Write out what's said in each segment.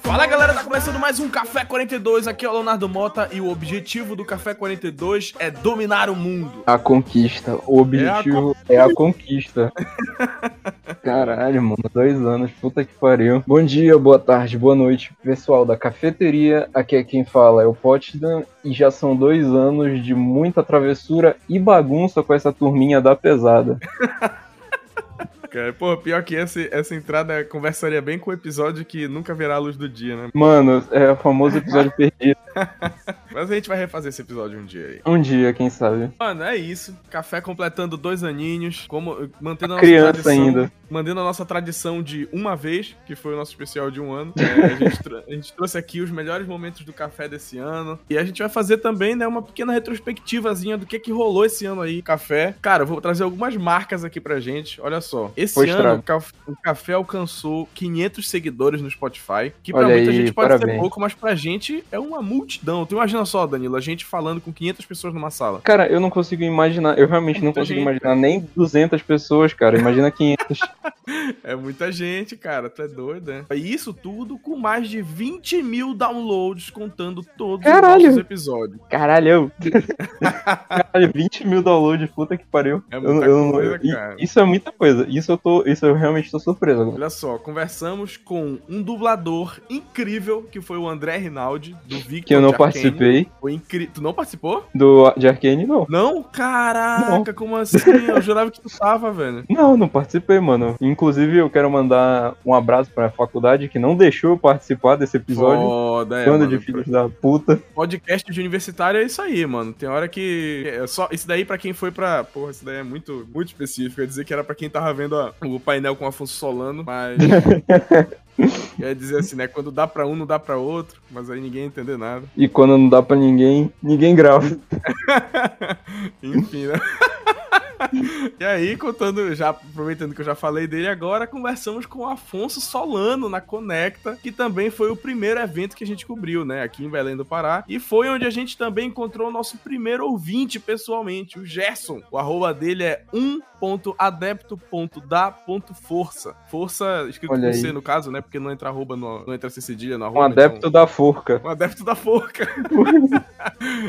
Fala galera, tá começando mais um Café 42. Aqui é o Leonardo Mota e o objetivo do Café 42 é dominar o mundo. A conquista. O objetivo é a, conquista. Caralho, mano. Dois anos. Puta que pariu. Bom dia, boa tarde, boa noite, pessoal da cafeteria. Aqui é quem fala é o Potsdam. E já são dois anos de muita travessura e bagunça com essa turminha da pesada. Cara, pô, pior que essa, essa entrada conversaria bem com o episódio que nunca verá a luz do dia, né? Mano, é o famoso episódio perdido. Mas a gente vai refazer esse episódio um dia aí. Um dia, quem sabe. Mano, é isso. Café completando dois aninhos, como mantendo a nossa Criança tradição, ainda. mantendo a nossa tradição de uma vez, que foi o nosso especial de um ano. É, a, gente a gente trouxe aqui os melhores momentos do café desse ano. E a gente vai fazer também, né, uma pequena retrospectivazinha do que que rolou esse ano aí, café. Cara, eu vou trazer algumas marcas aqui pra gente. Olha só. Esse Pois ano o caf- o café alcançou 500 seguidores no Spotify, que pra Olha muita aí, gente pode ser parabéns. pouco, mas pra gente é uma multidão. Tu imagina só, Danilo, a gente falando com 500 pessoas numa sala. Cara, eu não consigo imaginar, eu realmente não Muita consigo gente, imaginar nem 200 pessoas, cara. Imagina 500. É muita gente, cara, tu é doido, né? E isso tudo com mais de 20 mil downloads, contando todos Caralho! os nossos episódios. Caralho! Caralho, 20 mil downloads, puta que pariu. É Eu- muita eu não- coisa, i- cara. Isso é muita coisa. Isso eu tô. Isso eu realmente tô surpreso agora. Olha só, conversamos com um dublador incrível, que foi o André Rinaldi, do Que eu não participei Foi incrível. Tu não participou? do de Arcane, não. Não? Caraca, como assim? Eu jurava que tu tava, velho. Não, não participei, mano. Inclusive, eu quero mandar um abraço pra faculdade que não deixou eu participar desse episódio. Foda, é, de filhos da puta. Podcast de universitário é isso aí, mano. Tem hora que. É só, isso daí pra quem foi pra. Porra, isso daí é muito, muito específico. Quer dizer que era pra quem tava vendo a- o painel com o Afonso Solano, mas. Quer dizer assim, né? Quando dá pra um, não dá pra outro. Mas aí ninguém ia entender nada. E quando não dá pra ninguém, ninguém grava. Enfim, né? E aí, contando, já aproveitando que eu já falei dele agora, conversamos com o Afonso Solano na Conecta, que também foi o primeiro evento que a gente cobriu, né, aqui em Belém do Pará. E foi onde a gente também encontrou o nosso primeiro ouvinte pessoalmente, o Gerson. O arroba dele é 1.adepto.da.força. Força, escrito com. C no caso, né, porque não entra arroba, no, não entra cedilha no Um arroba. adepto então- da forca. Um adepto da forca.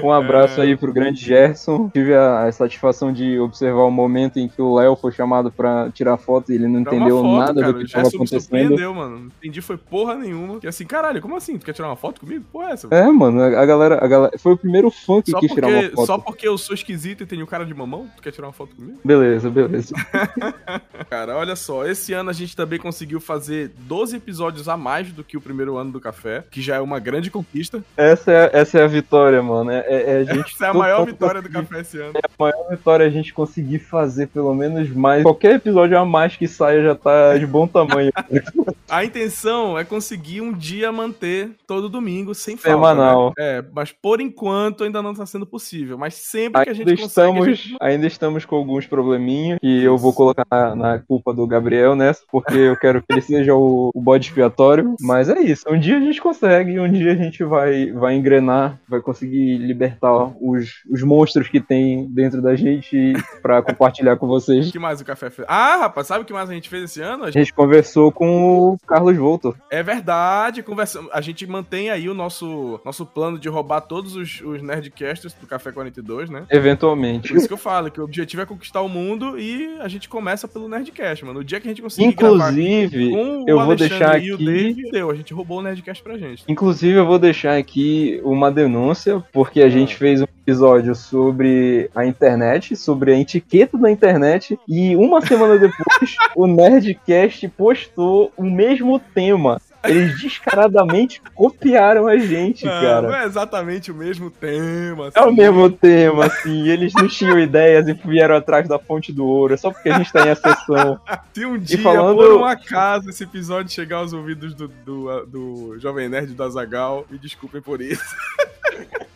Um abraço aí pro grande Gerson. Tive a, a satisfação de observar o momento em que o Léo foi chamado pra tirar foto e ele não Tirar entendeu foto, nada cara. do que estava acontecendo. surpreendeu, mano. Não entendi, foi porra nenhuma. Que assim, caralho, como assim? Tu quer tirar uma foto comigo? Porra, é essa? É, mano, a galera, a galera. Foi o primeiro fã que Só quis tirar uma porque, foto. só porque eu sou esquisito e tenho cara de mamão? Tu quer tirar uma foto comigo? Beleza, beleza. Cara, olha só, esse ano a gente também conseguiu fazer 12 episódios a mais do que o primeiro ano do café, que já é uma grande conquista. Essa é, essa é a vitória, mano. É, é- é a gente. Essa é a maior vitória do café esse ano. A maior vitória é a gente conseguir fazer pelo menos mais. Qualquer episódio a mais que saia já tá de bom tamanho. A intenção é conseguir um dia manter todo domingo sem falta. Semanal. né? É, mas por enquanto ainda não tá sendo possível. Mas sempre que a Ainda gente consegue. estamos, gente- ainda estamos com alguns probleminhas que eu vou colocar na, na culpa do Gabriel nessa, porque eu quero que ele seja o, o bode expiatório. Mas é isso. Um dia a gente consegue, um dia a gente vai, vai engrenar, vai conseguir libertar os, os monstros que tem dentro da gente pra compartilhar com O vocês. que mais o café fez? Ah, rapaz, sabe o que mais a gente fez esse ano? A A gente conversou com o Carlos Voltor. É verdade, conversamos. A gente mantém aí o nosso, nosso plano de roubar todos os, os Nerdcasters do Café 42, né? Eventualmente. Por isso que eu falo que o objetivo é conquistar o mundo e a gente começa pelo Nerdcast, mano. O dia que a gente conseguir Inclusive, o eu vou Alexandre deixar o aqui- Dave, deu. A gente roubou o Nerdcast pra gente. Inclusive, eu vou deixar aqui uma denúncia, porque a gente fez um episódio sobre a internet, sobre a etiqueta da internet, e uma semana depois, o Nerdcast postou o mesmo tema. Eles descaradamente copiaram a gente, Ah, cara. não é exatamente o mesmo tema. É o assim. mesmo tema, assim. Eles não tinham ideias e vieram atrás da fonte do ouro. É só porque a gente tá em ascensão. Se um dia, falando- por um acaso, esse episódio chegar aos ouvidos do, do, do Jovem Nerd do Azagal, me desculpem por isso.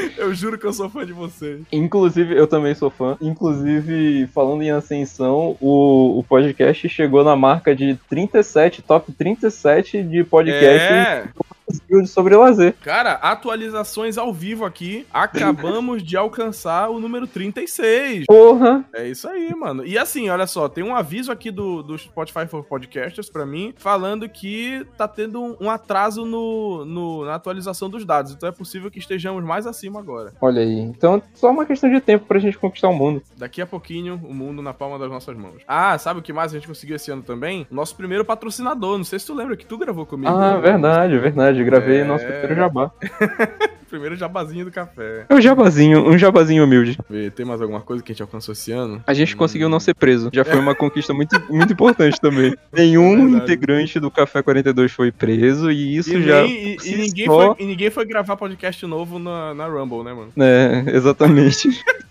Eu juro que eu sou fã de vocês. Inclusive, eu também sou fã. Inclusive, falando em ascensão, o, o podcast chegou na marca de 37, top 37 de podcast É, sobre lazer. Cara, atualizações ao vivo aqui. Acabamos de alcançar o número 36. Porra! É isso aí, mano. E assim, olha só, tem um aviso aqui do, do Spotify for Podcasters pra mim, falando que tá tendo um, um atraso no, no, na atualização dos dados. Então é possível que estejamos mais acima agora. Olha aí. Então, só uma questão de tempo pra gente conquistar o mundo. Daqui a pouquinho, o mundo na palma das nossas mãos. Ah, sabe o que mais a gente conseguiu esse ano também? Nosso primeiro patrocinador. Não sei se tu lembra que tu gravou comigo. Ah, né? verdade, verdade. Gravei é... nosso primeiro jabá. primeiro jabazinho do café. É um jabazinho, um jabazinho humilde. Vê, tem mais alguma coisa que a gente alcançou esse ano? A gente hum. conseguiu não ser preso. Já foi uma conquista muito, muito importante também. Nenhum é integrante do Café 42 foi preso e isso e já. Nem, e, e, ninguém só... foi, e ninguém foi gravar podcast novo na, na Rumble, né, mano? É, exatamente.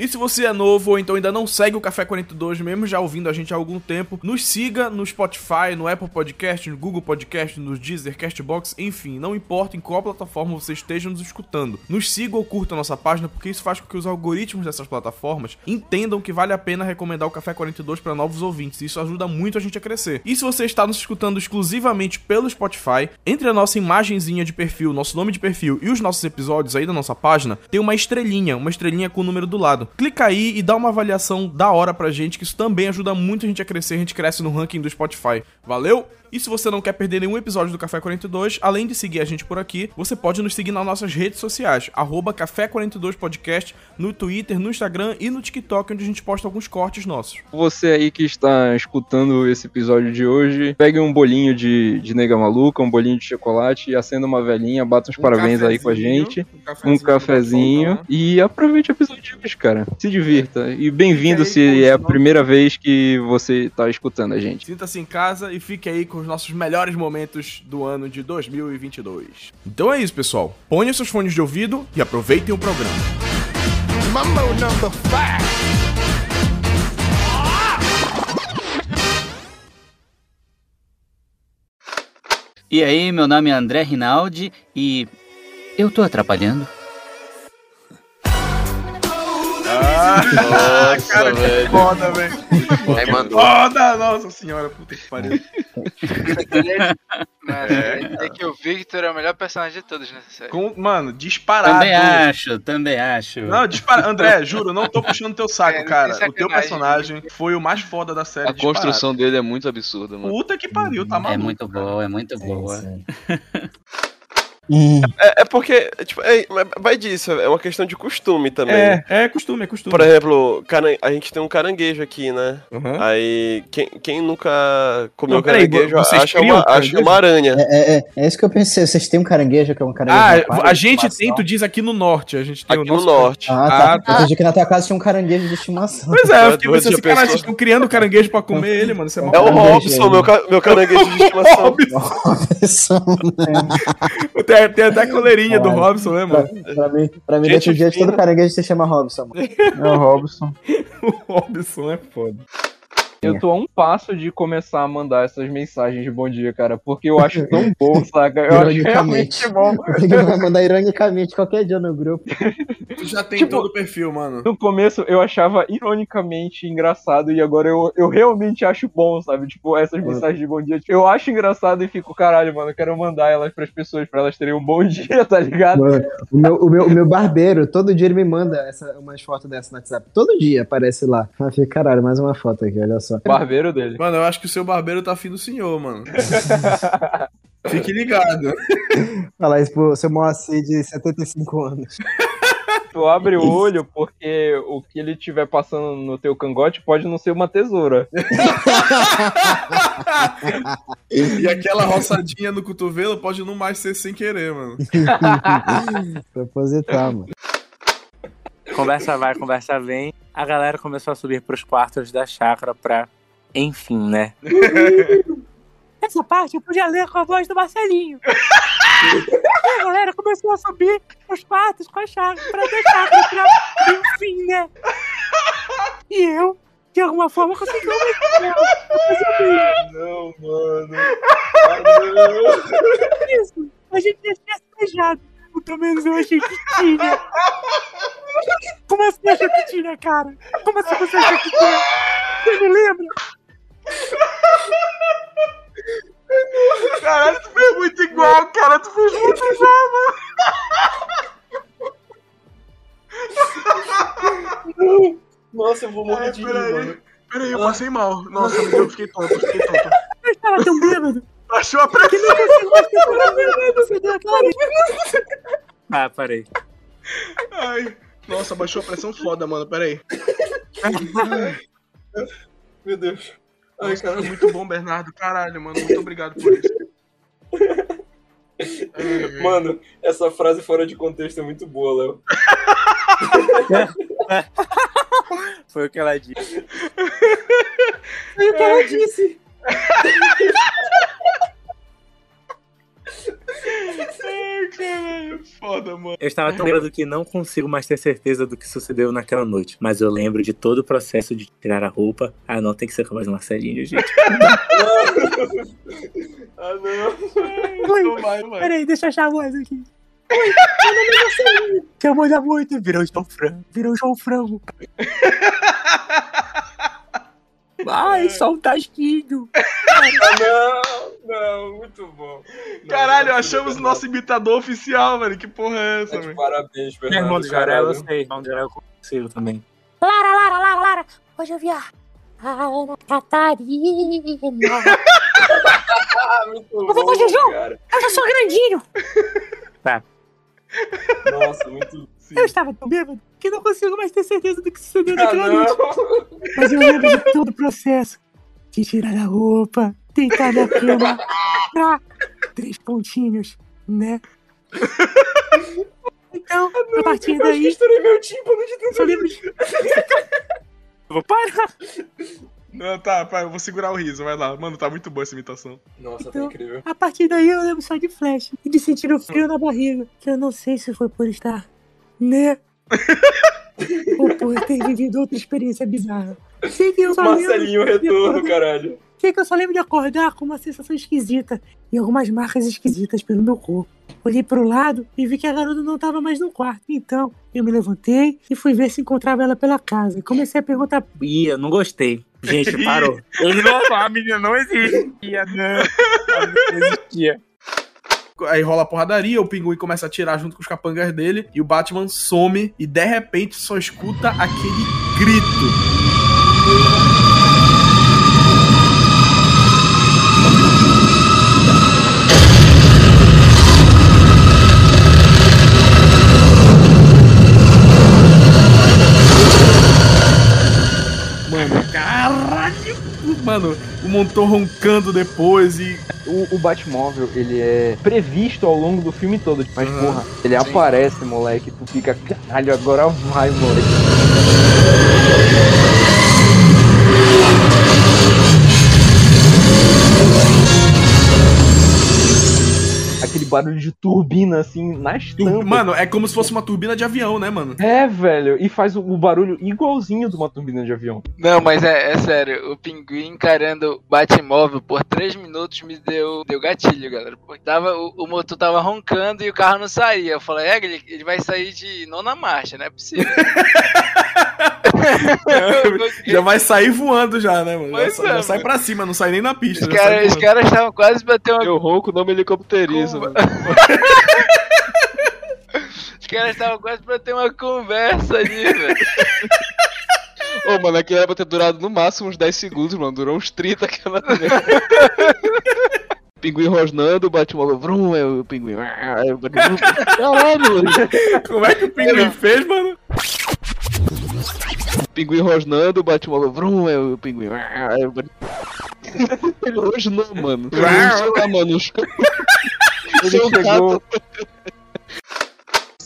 E se você é novo ou então ainda não segue o Café 42, mesmo já ouvindo a gente há algum tempo, nos siga no Spotify, no Apple Podcast, no Google Podcast, no Deezer, Castbox, enfim, não importa em qual plataforma você esteja nos escutando. Nos siga ou curta a nossa página, porque isso faz com que os algoritmos dessas plataformas entendam que vale a pena recomendar o Café 42 para novos ouvintes. Isso ajuda muito a gente a crescer. E se você está nos escutando exclusivamente pelo Spotify, entre a nossa imagenzinha de perfil, nosso nome de perfil e os nossos episódios aí da nossa página, tem uma estrelinha, uma estrelinha com o número do lado clica aí e dá uma avaliação da hora pra gente, que isso também ajuda muito a gente a crescer, a gente cresce no ranking do Spotify. Valeu? E se você não quer perder nenhum episódio do Café 42, além de seguir a gente por aqui, você pode nos seguir nas nossas redes sociais, arroba Café 42 Podcast, no Twitter, no Instagram e no TikTok, onde a gente posta alguns cortes nossos. Você aí que está escutando esse episódio de hoje, pegue um bolinho de, de nega maluca, um bolinho de chocolate e acenda uma velhinha, bata uns um parabéns aí com a gente, um cafezinho, um cafezinho e aproveite o episódio de hoje, cara. Se divirta. E bem-vindo se é a primeira vez que você está escutando a gente. Sinta-se em casa e fique aí com os nossos melhores momentos do ano de 2022. Então é isso, pessoal. Ponham seus fones de ouvido e aproveitem o programa. Mambo number five. E aí, meu nome é André Rinaldi e eu tô atrapalhando? Nossa, cara, velho. Foda, velho. Aí mandou. Foda, nossa senhora, puta que pariu. Mano, é, que o Victor é o melhor personagem de todos nessa série. Com, mano, disparado. Também acho, também acho. Não, dispara... André, juro, não tô puxando teu saco, é, cara. O teu personagem foi o mais foda da série. A disparado. construção dele é muito absurda, mano. Puta que pariu, tá maluco. É muito boa, é muito boa. É, é, porque, tipo, é, vai disso, é uma questão de costume também. É, é costume, é costume. Por exemplo, a gente tem um caranguejo aqui, né? Uhum. Aí, quem, quem nunca comeu Não, caranguejo acha, uma, acha uma aranha. É, é, é, isso que eu pensei, vocês têm um caranguejo que é um caranguejo. Ah, a gente tem, tu diz aqui no norte. A gente tem aqui no norte. Ah, tá. Ah, tá. Eu entendi que na tua casa tinha um caranguejo de estimação. Pois é, eu fiquei pensando assim, cara, vocês estão criando caranguejo pra comer ele, mano. é, é o Robson, meu, meu caranguejo de estimação. Robson. Tem, tem até coleirinha do Robson, né, mano? Pra, pra mim, pra mim desse dia todo caranguejo se chama Robson, mano. É o Robson. o Robson é foda. Eu tô a um passo de começar a mandar essas mensagens de bom dia, cara, porque eu acho tão bom, saca? Eu acho realmente bom. Eu vai mandar ironicamente qualquer dia no grupo. Tu já tem tipo, todo o perfil, mano. No começo eu achava ironicamente engraçado e agora eu, eu realmente acho bom, sabe? Tipo, essas mensagens de bom dia. Tipo, eu acho engraçado e fico, caralho, mano, eu quero mandar elas pras pessoas pra elas terem um bom dia, tá ligado? Mano, o, meu, o, meu, o meu barbeiro, todo dia ele me manda essa, umas fotos dessa no WhatsApp. Todo dia aparece lá. Eu fico, caralho, mais uma foto aqui, olha só só. Barbeiro dele. Mano, eu acho que o seu barbeiro tá afim do senhor, mano. Fique ligado. Falar isso pro seu Moacir de 75 anos. Tu abre o olho porque o que ele tiver passando no teu cangote pode não ser uma tesoura. e aquela roçadinha no cotovelo pode não mais ser sem querer, mano. Proposital, mano. Conversa vai, conversa vem. A galera começou a subir pros quartos da chácara pra. Enfim, né? Essa parte eu podia ler com a voz do Marcelinho. e a galera começou a subir os quartos com a chácara pra deixar pra. Enfim, né? E eu, de alguma forma, consegui uma Não, mano. Ai, não. Isso. A gente tinha se beijado. Pelo menos eu achei que tinha. Como assim achou que tinha, cara? Como assim você achou que tinha? Você me lembra? Caralho, tu foi muito igual, cara. Tu fez muito igual, mano. Nossa, eu vou morrer é, de rir, mano. Peraí, eu passei mal. Nossa, eu fiquei tonto, fiquei tonto. Cara, tão bêbado. Baixou a pressão. Ah, parei. Ai. Nossa, baixou a pressão foda, mano. Peraí. Meu Deus. Ai, Nossa, cara. Muito bom, Bernardo. Caralho, mano. Muito obrigado por isso. Mano, essa frase fora de contexto é muito boa, Léo. Foi o que ela disse. Foi o que ela disse. Ai, caralho, foda, mano. Eu estava tão bêbado que não consigo mais ter certeza do que sucedeu naquela noite. Mas eu lembro de todo o processo de tirar a roupa. Ah, não, tem que ser com mais Marcelinho, gente. ah, não. Oi, não vai, não vai. Peraí, deixa eu achar a voz aqui. Oi, meu nome é Marcelinho. Te amo muito. Virou João Frango. Virou João Frango. Ai, só um tasquinho. não, não, muito bom. Não, Caralho, achamos o nosso imitador oficial, velho. Que porra é essa, velho? Parabéns, velho. Meu irmão do Jaré, eu sei. Irmão do Jaré eu consigo também. Lara, Lara, Lara, Lara. Hoje eu vi a Ana Catarina. muito eu vou com o Juju. Eu já sou grandinho. Tá. Nossa, muito. Sim. Eu estava tão bêbado que não consigo mais ter certeza do que sucedeu naquela ah, noite. Mas eu lembro de todo o processo. De tirar a roupa, deitar na cama. Ah, três pontinhos, né? Então, a partir daí. Eu estourei meu tímpano de tanto. Só lembro de. Vou parar. Não, tá, pai, eu vou segurar o riso, vai lá. Mano, tá muito boa essa imitação. Nossa, tá então, tá incrível. A partir daí eu lembro só de flash e de sentir o frio na barriga. Que eu não sei se foi por estar, né? Ou por ter vivido outra experiência bizarra. Sei que eu só Marcelinho retorno, caralho. Sei que eu só lembro de acordar com uma sensação esquisita e algumas marcas esquisitas pelo meu corpo. Olhei pro lado e vi que a garota não estava mais no quarto. Então, eu me levantei e fui ver se encontrava ela pela casa. E comecei a perguntar. Ih, eu não gostei. Gente, parou. Ele não, a menina não existia, não. não existia. Aí rola a porradaria, o pinguim começa a atirar junto com os capangas dele, e o Batman some e de repente só escuta aquele grito. Mano, motor roncando depois e o, o Batmóvel, ele é previsto ao longo do filme todo. Mas, uhum. porra, ele Sim. aparece, moleque. Tu fica, caralho, agora vai, moleque. Barulho de turbina, assim, nas tampas. Mano, é como se fosse uma turbina de avião, né, mano? É, velho. E faz o, barulho igualzinho de uma turbina de avião. Não, mas é, é sério. O pinguim encarando o Batmóvel por 3 minutos me deu, deu gatilho, galera. Porque tava, o, o, motor tava roncando e o carro não saía. Eu falei, é, ele, ele vai sair de nona marcha, não é possível. já vai sair voando já, né, mano? Já, é, já sai pra cima, não sai nem na pista. Os caras cara estavam quase batendo uma... Eu ronco, não me helicopterizo. Os caras estavam quase pra ter uma conversa ali, velho. Ô, mano, aqui era pra ter durado no máximo uns 10 segundos, mano. Durou uns 30 aquela. pinguim rosnando, bate uma vrum, é o pinguim. Caralho, mano. Como é que o pinguim fez, mano? Pinguim rosnando, bate uma vrum, é o pinguim. Ele rosnou, mano. Sei lá, mano. Ele chegou.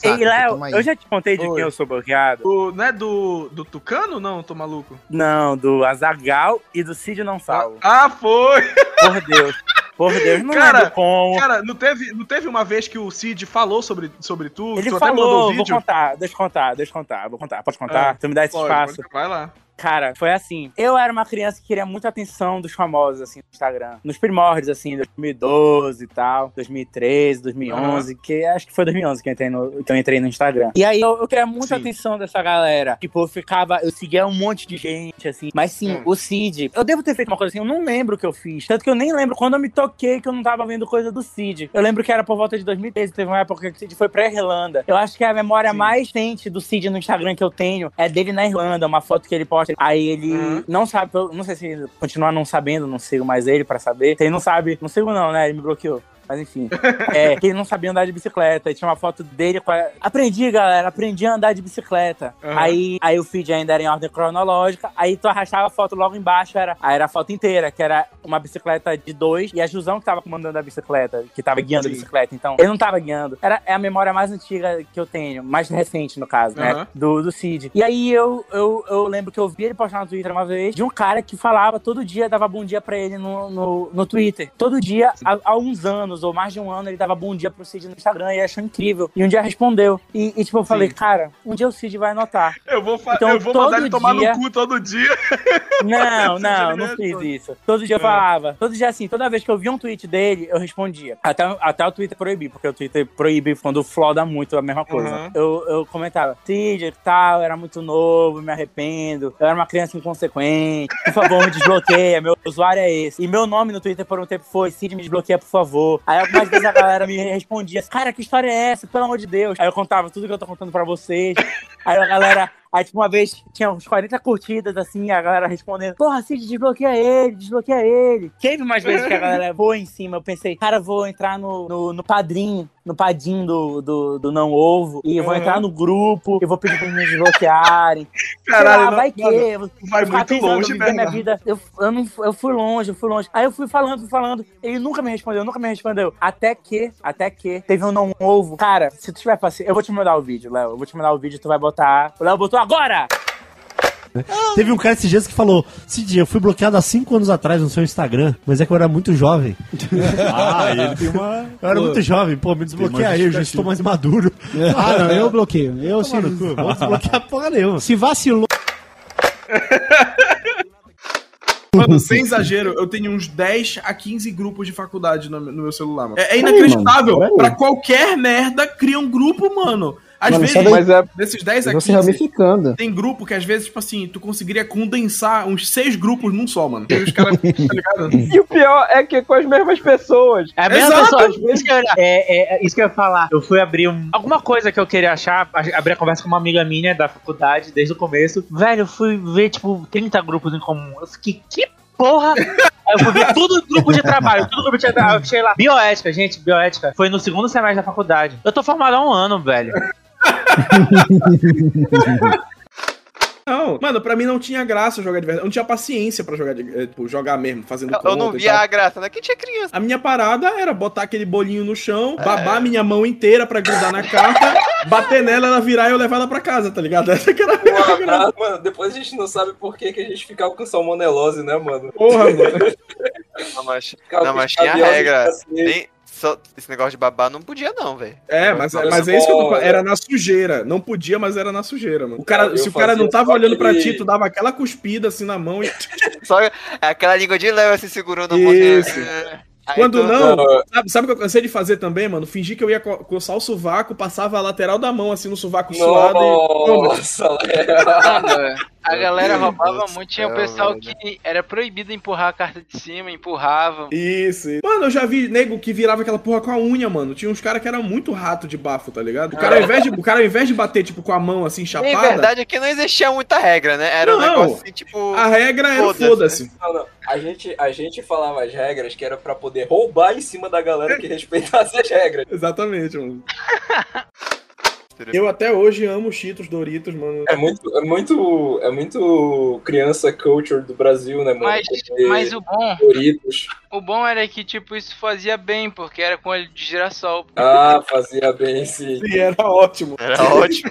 Ei, Léo, eu já te contei de Oi. quem eu sou bloqueado. O, não é do, do Tucano, não? Tô maluco? Não, do Azagal e do Cid Não Salvo. Ah, foi! Por Deus. Por Deus, não cara, como. Cara, não teve, não teve uma vez que o Cid falou sobre, sobre tu? Ele tu falou, vou contar, deixa eu contar, deixa eu contar, vou contar. Pode contar? Ah, tu me dá esse pode, espaço? Pode, vai lá. Cara, foi assim. Eu era uma criança que queria muita atenção dos famosos, assim, no Instagram. Nos primórdios, assim, 2012 e tal, 2013, 2011, uhum. que acho que foi 2011 que eu entrei no, que eu entrei no Instagram. E aí eu, eu queria muita sim. atenção dessa galera. Tipo, eu ficava, eu seguia um monte de gente, assim. Mas sim, hum. o Cid, eu devo ter feito uma coisa assim, eu não lembro o que eu fiz. Tanto que eu nem lembro quando eu me toquei que eu não tava vendo coisa do Cid. Eu lembro que era por volta de 2013, teve uma época que o Cid foi pra Irlanda. Eu acho que a memória sim. mais recente do Cid no Instagram que eu tenho é dele na Irlanda, uma foto que ele posta Aí ele uhum. não sabe, não sei se continua não sabendo, não sigo mais ele pra saber. Se ele não sabe, não sigo não, né? Ele me bloqueou. Mas enfim. É, que ele não sabia andar de bicicleta. E tinha uma foto dele com a... Aprendi, galera, aprendi a andar de bicicleta. Uhum. Aí, aí o feed ainda era em ordem cronológica. Aí tu arrastava a foto logo embaixo, era, aí era a foto inteira, que era uma bicicleta de dois e a Jusão que tava comandando a bicicleta, que tava guiando Sim. a bicicleta. Então, ele não tava guiando. Era, é a memória mais antiga que eu tenho, mais recente, no caso, né? Uhum. Do, do Cid. E aí eu, eu, eu lembro que eu vi ele postar no Twitter uma vez de um cara que falava todo dia, dava bom dia pra ele no, no, no Twitter. Todo dia, há, há uns anos ou mais de um ano, ele dava bom dia pro Cid no Instagram e achou incrível. E um dia respondeu. E, e tipo, eu falei, Sim. cara, um dia o Cid vai anotar. Eu vou, então, eu vou mandar ele tomar dia... no cu todo dia. Não, não, não fiz isso. Todo dia eu é. falava. Todo dia assim, toda vez que eu via um tweet dele, eu respondia. Até, até o Twitter proibir, porque o Twitter proíbe quando floda muito a mesma coisa. Uhum. Eu, eu comentava, Cid, tal, era muito novo, me arrependo. Eu era uma criança inconsequente. Por favor, me desbloqueia. Meu usuário é esse. E meu nome no Twitter por um tempo foi Cid, me desbloqueia, por favor. Aí algumas vezes a galera me respondia, cara, que história é essa? Pelo amor de Deus. Aí eu contava tudo que eu tô contando pra vocês. Aí a galera, Aí, tipo, uma vez tinha uns 40 curtidas, assim, a galera respondendo: Porra, Cid, desbloqueia ele, desbloqueia ele. Teve umas vezes que a galera voou em cima. Eu pensei, cara, vou entrar no, no, no padrinho, no padinho do, do, do Não Ovo, e uhum. vou entrar no grupo, e vou pedir pra me desbloquearem. Caralho, lá, vai que. Mano, vai muito longe, né? Minha vida. Eu, eu, não, eu fui longe, eu fui longe. Aí eu fui falando, fui falando. Ele nunca me respondeu, nunca me respondeu. Até que, até que, teve um Não Ovo. Cara, se tu tiver paciência, eu vou te mandar o vídeo, Léo. Eu vou te mandar o vídeo, tu vai botar. O Léo botou agora! Teve um cara esses dias que falou: Cid, eu fui bloqueado há 5 anos atrás no seu Instagram, mas é que eu era muito jovem. ah, ele tem uma. Eu era pô, muito jovem, pô, me desbloqueia aí, eu já estou mais maduro. ah, não, eu bloqueio. Eu sim. Não vou desbloquear porra nenhuma. Se vacilou. Mano, sem exagero, eu tenho uns 10 a 15 grupos de faculdade no, no meu celular, mano. É, é inacreditável. Aí, mano, pra qualquer merda, cria um grupo, mano. Às Mano, vezes, mas é... desses 10 aqui, ramificando. tem grupo que às vezes, tipo assim, tu conseguiria condensar uns seis grupos num só, mano. E os caras, tá ligado? E o pior é que é com as mesmas pessoas. É a mesma pessoa. Isso que, eu, é, é, é, isso que eu ia falar. Eu fui abrir um, alguma coisa que eu queria achar, abrir a conversa com uma amiga minha da faculdade, desde o começo. Velho, eu fui ver, tipo, 30 grupos em comum. Eu fiquei, que porra! Aí eu fui ver tudo grupo de trabalho, tudo grupo de trabalho. Eu achei lá. Bioética, gente, bioética. Foi no segundo semestre da faculdade. Eu tô formado há um ano, velho. Não, mano, pra mim não tinha graça jogar de verdade. Eu não tinha paciência pra jogar, de, eh, tipo, jogar mesmo, fazendo Eu, eu não via a graça, né? Que tinha criança. A minha parada era botar aquele bolinho no chão, é. babar minha mão inteira pra grudar na carta, bater nela, ela virar e eu levar ela pra casa, tá ligado? Essa que era a minha graça. Mano, depois a gente não sabe por que, que a gente ficava com salmonelose, né, mano? Porra, mano. Não, mas, não, mas tinha regra. Nem, só, esse negócio de babar não podia, não, velho. É, mas, mas é isso que eu tô falando. Era na sujeira. Não podia, mas era na sujeira, mano. O cara, se o cara não tava olhando pra ti, tu dava aquela cuspida assim na mão e. só aquela língua de leve assim segurando Isso. Quando não, sabe, sabe o que eu cansei de fazer também, mano? Fingir que eu ia co coçar o sovaco, passava a lateral da mão assim no sovaco suado e. Nossa, A galera roubava muito, tinha o pessoal que era proibido empurrar a carta de cima, empurrava. Isso, isso. Mano, eu já vi nego que virava aquela porra com a unha, mano. Tinha uns caras que eram muito rato de bafo, tá ligado? O cara, ao invés de, o cara, ao invés de bater, tipo, com a mão assim, chapada. Na verdade é que não existia muita regra, né? Era não, um negócio assim, tipo. A regra era foda-se. Foda não. A gente, a gente falava as regras que era para poder roubar em cima da galera que respeitasse as regras. Exatamente, mano. Eu até hoje amo Cheetos, Doritos, mano. É muito, é muito, é muito criança culture do Brasil, né, mano? Mas, mas o bom, Doritos. o bom era que tipo isso fazia bem, porque era com óleo de girassol. Ah, fazia bem, sim. Sim, era ótimo. Era ótimo.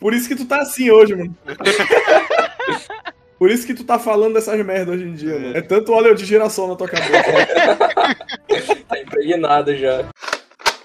Por isso que tu tá assim hoje, mano. Por isso que tu tá falando dessas merdas hoje em dia, mano. É tanto óleo de girassol na tua cabeça. tá impregnado já.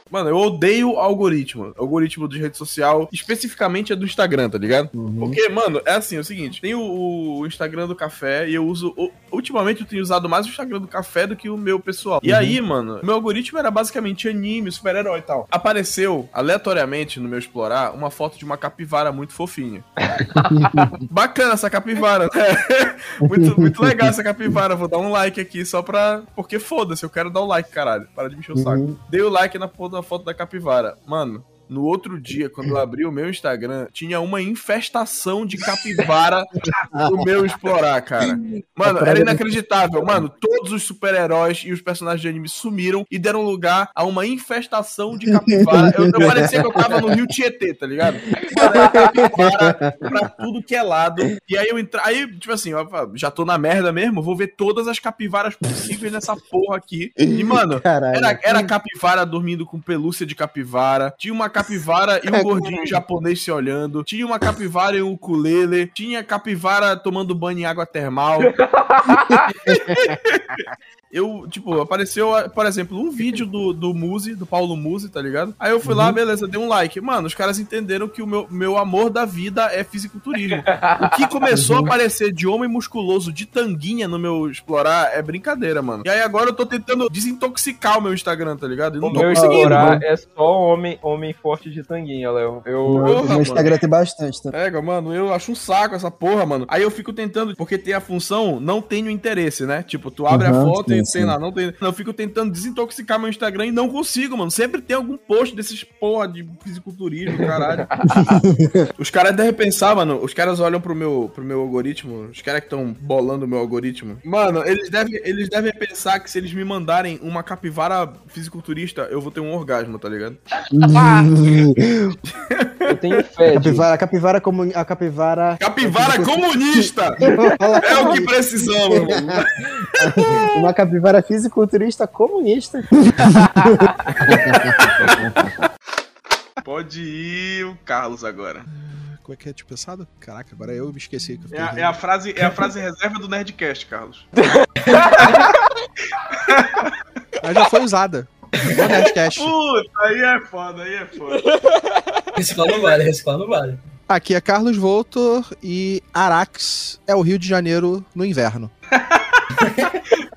Mano, eu odeio algoritmo. Algoritmo de rede social, especificamente é do Instagram, tá ligado? Uhum. Porque, mano, é assim, é o seguinte: tem o, o, Instagram do café e eu uso. O, ultimamente eu tenho usado mais o Instagram do café do que o meu pessoal. Uhum. E aí, mano, meu algoritmo era basicamente anime, super-herói e tal. Apareceu, aleatoriamente, no meu explorar, uma foto de uma capivara muito fofinha. Bacana essa capivara, né? muito, muito legal essa capivara. Vou dar um like aqui só pra. Porque foda-se, eu quero dar um like, caralho. Para de me encher o saco. Uhum. Dei o like na porra da foto da capivara. Mano, no outro dia, quando eu abri o meu Instagram, tinha uma infestação de capivara no meu explorar, cara. Mano, era inacreditável. Mano, todos os super-heróis e os personagens de anime sumiram e deram lugar a uma infestação de capivara. Eu, eu parecia que eu tava no Rio Tietê, tá ligado? Capivara pra tudo que é lado. E aí eu entra... aí, tipo assim, ó, já tô na merda mesmo, vou ver todas as capivaras possíveis nessa porra aqui. E, mano, era, era capivara dormindo com pelúcia de capivara, tinha uma capivara e um gordinho japonês se olhando, tinha uma capivara e um ukulele, tinha capivara tomando banho em água termal. eu, tipo, apareceu, por exemplo, um vídeo do, do Muzi, do Paulo Muzi, tá ligado? Aí eu fui uhum. lá, beleza, dei um like. Mano, os caras entenderam que o meu, meu amor da vida é fisiculturismo. o que começou uhum. a aparecer de homem musculoso de tanguinha no meu explorar é brincadeira, mano. E aí agora eu tô tentando desintoxicar o meu Instagram, tá ligado? E não o tô meu explorar é só homem, homem forte de tanguinha, Léo. Eu, porra, o meu Instagram mano. tem bastante, tá? Pega, mano, eu acho um saco essa porra, mano. Aí eu fico tentando, porque tem a função não tenho interesse, né? Tipo, tu abre uhum, a foto sim, e sei lá, não tem. Eu fico tentando desintoxicar meu Instagram e não consigo, mano. Sempre tem algum post desses porra de fisiculturismo, caralho. os caras devem pensar, mano. Os caras olham pro meu, pro meu algoritmo. Os caras que estão bolando o meu algoritmo. Mano, eles devem, eles devem pensar que se eles me mandarem uma capivara fisiculturista, eu vou ter um orgasmo, tá ligado? eu tenho fé. Capivara, a capivara, comun... a capivara. Capivara comunista! é o que precisamos, mano. Uma capivara fisiculturista comunista. Pode ir o Carlos agora. Como é que é tipo pensado? Caraca, agora eu me esqueci. Que eu é, a, é, a frase, é a frase reserva do Nerdcast, Carlos. Mas já foi usada. No Nerdcast. Puta, aí é foda, aí é foda. Reciclar não vale, reciclar não vale. Aqui é Carlos Voltor e Arax é o Rio de Janeiro no inverno.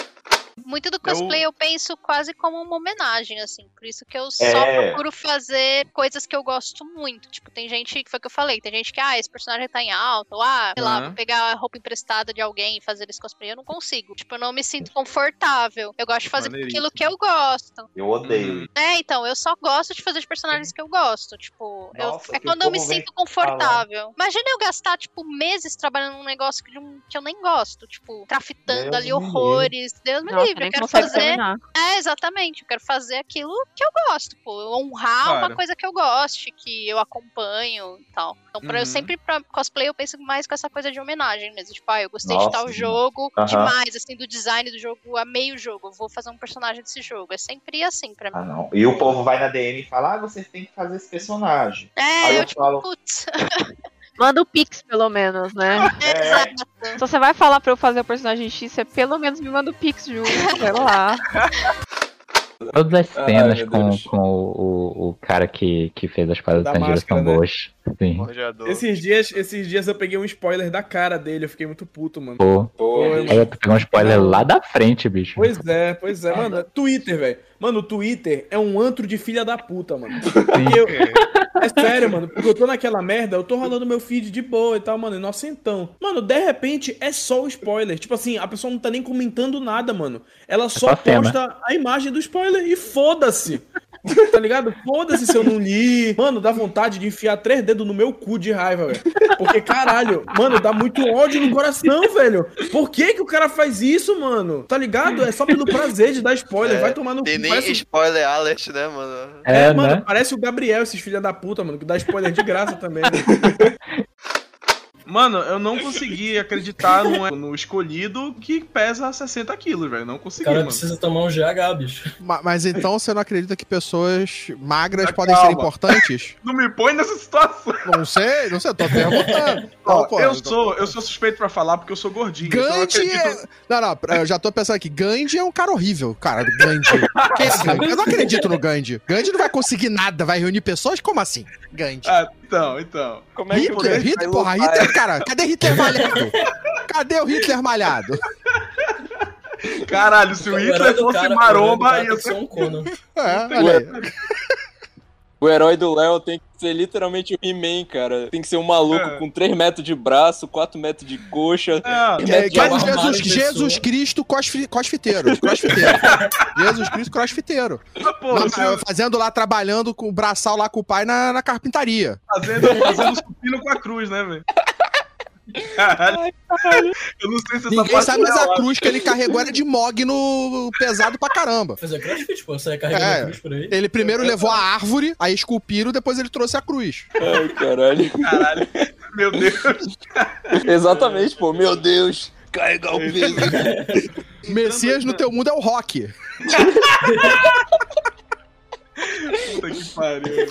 Muito do cosplay eu... eu... penso quase como uma homenagem, assim. Por isso que eu só é... procuro fazer coisas que eu gosto muito. Tipo, tem gente, que foi o que eu falei, tem gente que, ah, esse personagem tá em alta, ou ah, sei uhum. lá, vou pegar a roupa emprestada de alguém e fazer esse cosplay. Eu não consigo. Tipo, eu não me sinto confortável. Eu gosto de fazer aquilo que eu gosto. Eu odeio. É, então, eu só gosto de fazer de personagens que eu gosto. Tipo, Nossa, eu, é quando eu me sinto confortável. Imagina eu gastar, tipo, meses trabalhando num negócio que, que eu nem gosto. Tipo, trafitando Deus ali horrores. Deus me livre eu quero fazer. Terminar. É, exatamente. Eu quero fazer aquilo que eu gosto, pô. Honrar claro. uma coisa que eu goste, que eu acompanho e tal. Então, pra uhum. eu sempre, pra cosplay, eu penso mais com essa coisa de homenagem mesmo. Tipo, ah, eu gostei Nossa, de tal jogo uhum. demais, assim, do design do jogo, amei o jogo, eu vou fazer um personagem desse jogo. É sempre assim pra mim. Ah, não. E o povo vai na DM e fala, ah, você tem que fazer esse personagem. É, Aí eu, eu tipo, falo... putz. Manda o Pix, pelo menos, né? É. Se você vai falar pra eu fazer o personagem X, você pelo menos me manda o Pix junto, sei lá. Todas as cenas Ai, com, com o, o, cara que, que fez as paradas da Tanjiro são né? boas. Sim. Esses dias, esses dias eu peguei um spoiler da cara dele, eu fiquei muito puto, mano. Pô, Pô aí eu peguei um spoiler lá da frente, bicho. Pois é, pois é, mano. Twitter, velho. Mano, o Twitter é um antro de filha da puta, mano. Eu, é sério, mano. Porque eu tô naquela merda, eu tô rolando meu feed de boa e tal, mano, inocentão. Mano, de repente é só o spoiler. Tipo assim, a pessoa não tá nem comentando nada, mano. Ela só, é só posta a imagem do spoiler e foda-se. Tá ligado? Foda-se se eu não li. Mano, dá vontade de enfiar três dedos no meu cu de raiva, velho. Porque, caralho, mano, dá muito ódio no coração, velho. Por que que o cara faz isso, mano? Tá ligado? É só pelo prazer de dar spoiler. É, Vai tomar no Tem nem parece... spoiler alert, né, mano? É, é mano, né? parece o Gabriel, esses filha da puta, mano, que dá spoiler de graça também. Né? Mano, eu não consegui acreditar no, no escolhido que pesa 60 quilos, velho. Não consegui, cara mano. precisa tomar um GH, bicho. Mas, mas, então você não acredita que pessoas magras ah, podem calma. ser importantes? não me põe nessa situação. Não sei, não sei, eu tô perguntando. Não, pô, eu, sou, eu sou suspeito pra falar porque eu sou gordinho. Gandhi então acredito... é... Não, não, eu já tô pensando aqui. Gandhi é um cara horrível, cara. Gandhi. Quem é Gandhi? Eu não acredito no Gandhi. Gandhi não vai conseguir nada, vai reunir pessoas? Como assim? Gandhi. Ah, então, então. Como é que Hitler, Hitler, porra, Hitler, cara, cadê Hitler malhado? Cadê o Hitler malhado? Caralho, se o Hitler fosse cara, maromba, ia ser um cono. É, olha aí. O herói do Léo tem que ser literalmente o He-Man, cara. Tem que ser um maluco é. com 3 metros de braço, 4 metros de coxa. É, que, que é Jesus, Jesus Cristo crossfiteiro. crossfiteiro. Jesus Cristo crossfiteiro. Pô, você... Fazendo lá, trabalhando com o braçal lá com o pai na, na carpintaria. Fazendo, fazendo supino com a cruz, né, velho? Caralho. Ai, caralho. Eu não sei se Ninguém sabe, mas a cruz que ele carregou era de mogno pesado pra caramba. Mas é crossfit, pô. Você carregando é, a cruz por aí. Ele primeiro levou a árvore, aí esculpiram, depois ele trouxe a cruz. Ai, caralho. Caralho. Meu Deus. Exatamente, pô. Meu Deus. Carregar o peso. Messias no teu mundo é o rock. Puta que pariu.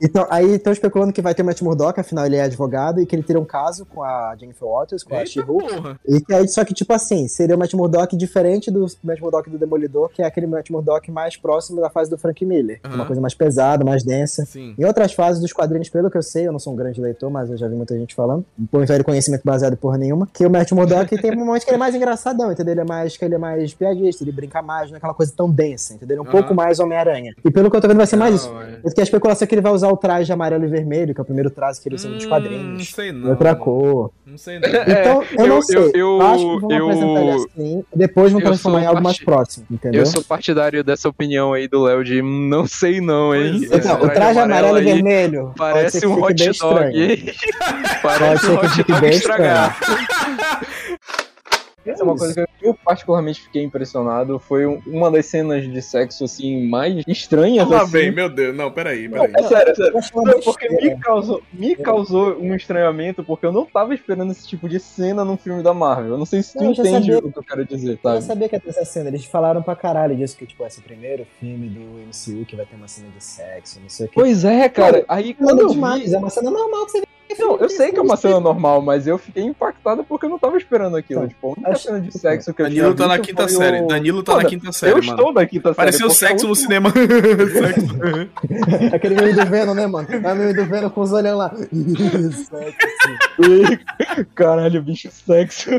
Então, aí estão especulando que vai ter o Matt Murdock, afinal ele é advogado, e que ele teria um caso com a Jennifer Waters, com Eita a She-Hulk. E que aí, só que, tipo assim, seria o Matt Murdock diferente do Matt Murdock do Demolidor, que é aquele Matt Murdock mais próximo da fase do Frank Miller. Uhum. Uma coisa mais pesada, mais densa. Sim. Em outras fases dos quadrinhos, pelo que eu sei, eu não sou um grande leitor, mas eu já vi muita gente falando, por velho conhecimento baseado porra nenhuma, que o Matt Murdock tem momentos que ele é mais engraçadão, entendeu? Ele é mais, que ele é mais piadista, ele brinca mais, não é aquela coisa tão densa, entendeu? É um uhum. pouco mais Homem-Aranha. E pelo que eu tô vendo, vai ser mais isso. É. Porque a especulação é que ele vai usar o traje amarelo e vermelho, que é o primeiro traje que ele usa hum, nos quadrinhos. Não sei não. Outra cor. Não sei não. Então, eu, não sei. Eu, eu, acho que vão eu, apresentar ele assim, depois vão transformar em algo mais próximo, entendeu? Eu sou partidário dessa opinião aí do Léo de não sei não, hein? Então, o traje amarelo e vermelho parece um hot dog. parece um hot dog estragar. Essa é uma coisa que eu particularmente fiquei impressionado. Foi uma das cenas de sexo, assim, mais estranhas. Ah, assim. bem, meu Deus. Não, peraí, peraí. Não, é sério, é sério. Não, porque me causou, me causou um estranhamento, porque eu não tava esperando esse tipo de cena num filme da Marvel. Eu não sei se tu não, entende sabia, o que eu quero dizer, tá? Eu sabia que ia ter essa cena. Eles falaram pra caralho disso, que, tipo, esse é o primeiro filme do MCU que vai ter uma cena de sexo, não sei o que. Pois é, cara. Aí quando eu vi... É uma cena normal que você vê não, eu sei que é uma cena normal, mas eu fiquei impactado porque eu não tava esperando aquilo. Então, tipo, a única cena de sexo que eu Danilo tá na quinta série. O... Danilo tá Foda, na quinta série. Eu mano. estou na quinta série. Pareceu sexo no cinema. Aquele meme do Venom, né, mano? É o meme do Venom com os olhando lá. Caralho, bicho sexo.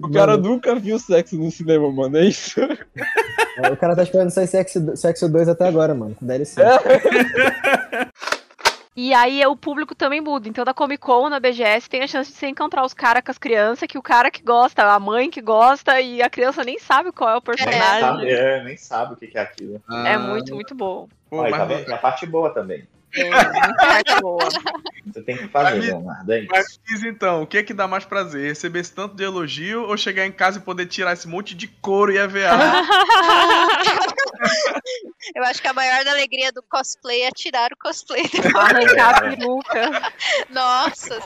o cara mano. nunca viu sexo no cinema, mano. É isso. É, o cara tá esperando sair sexo, sexo 2 até agora, mano. Com DLC. E aí o público também muda. Então, da Comic Con, na BGS, tem a chance de você encontrar os caras com as crianças, que o cara que gosta, a mãe que gosta, e a criança nem sabe qual é o personagem. É, nem sabe o que é aquilo. Ah, é muito, muito bom. Pô, Aí, tá vendo? Tem a parte boa também. É, boa. Você tem que fazer, Leonardo. É mas diz então, o que é que dá mais prazer? Receber esse tanto de elogio ou chegar em casa e poder tirar esse monte de couro e EVA? Eu acho que a maior alegria do cosplay é tirar o cosplay. Arrancar a peruca. Nossa.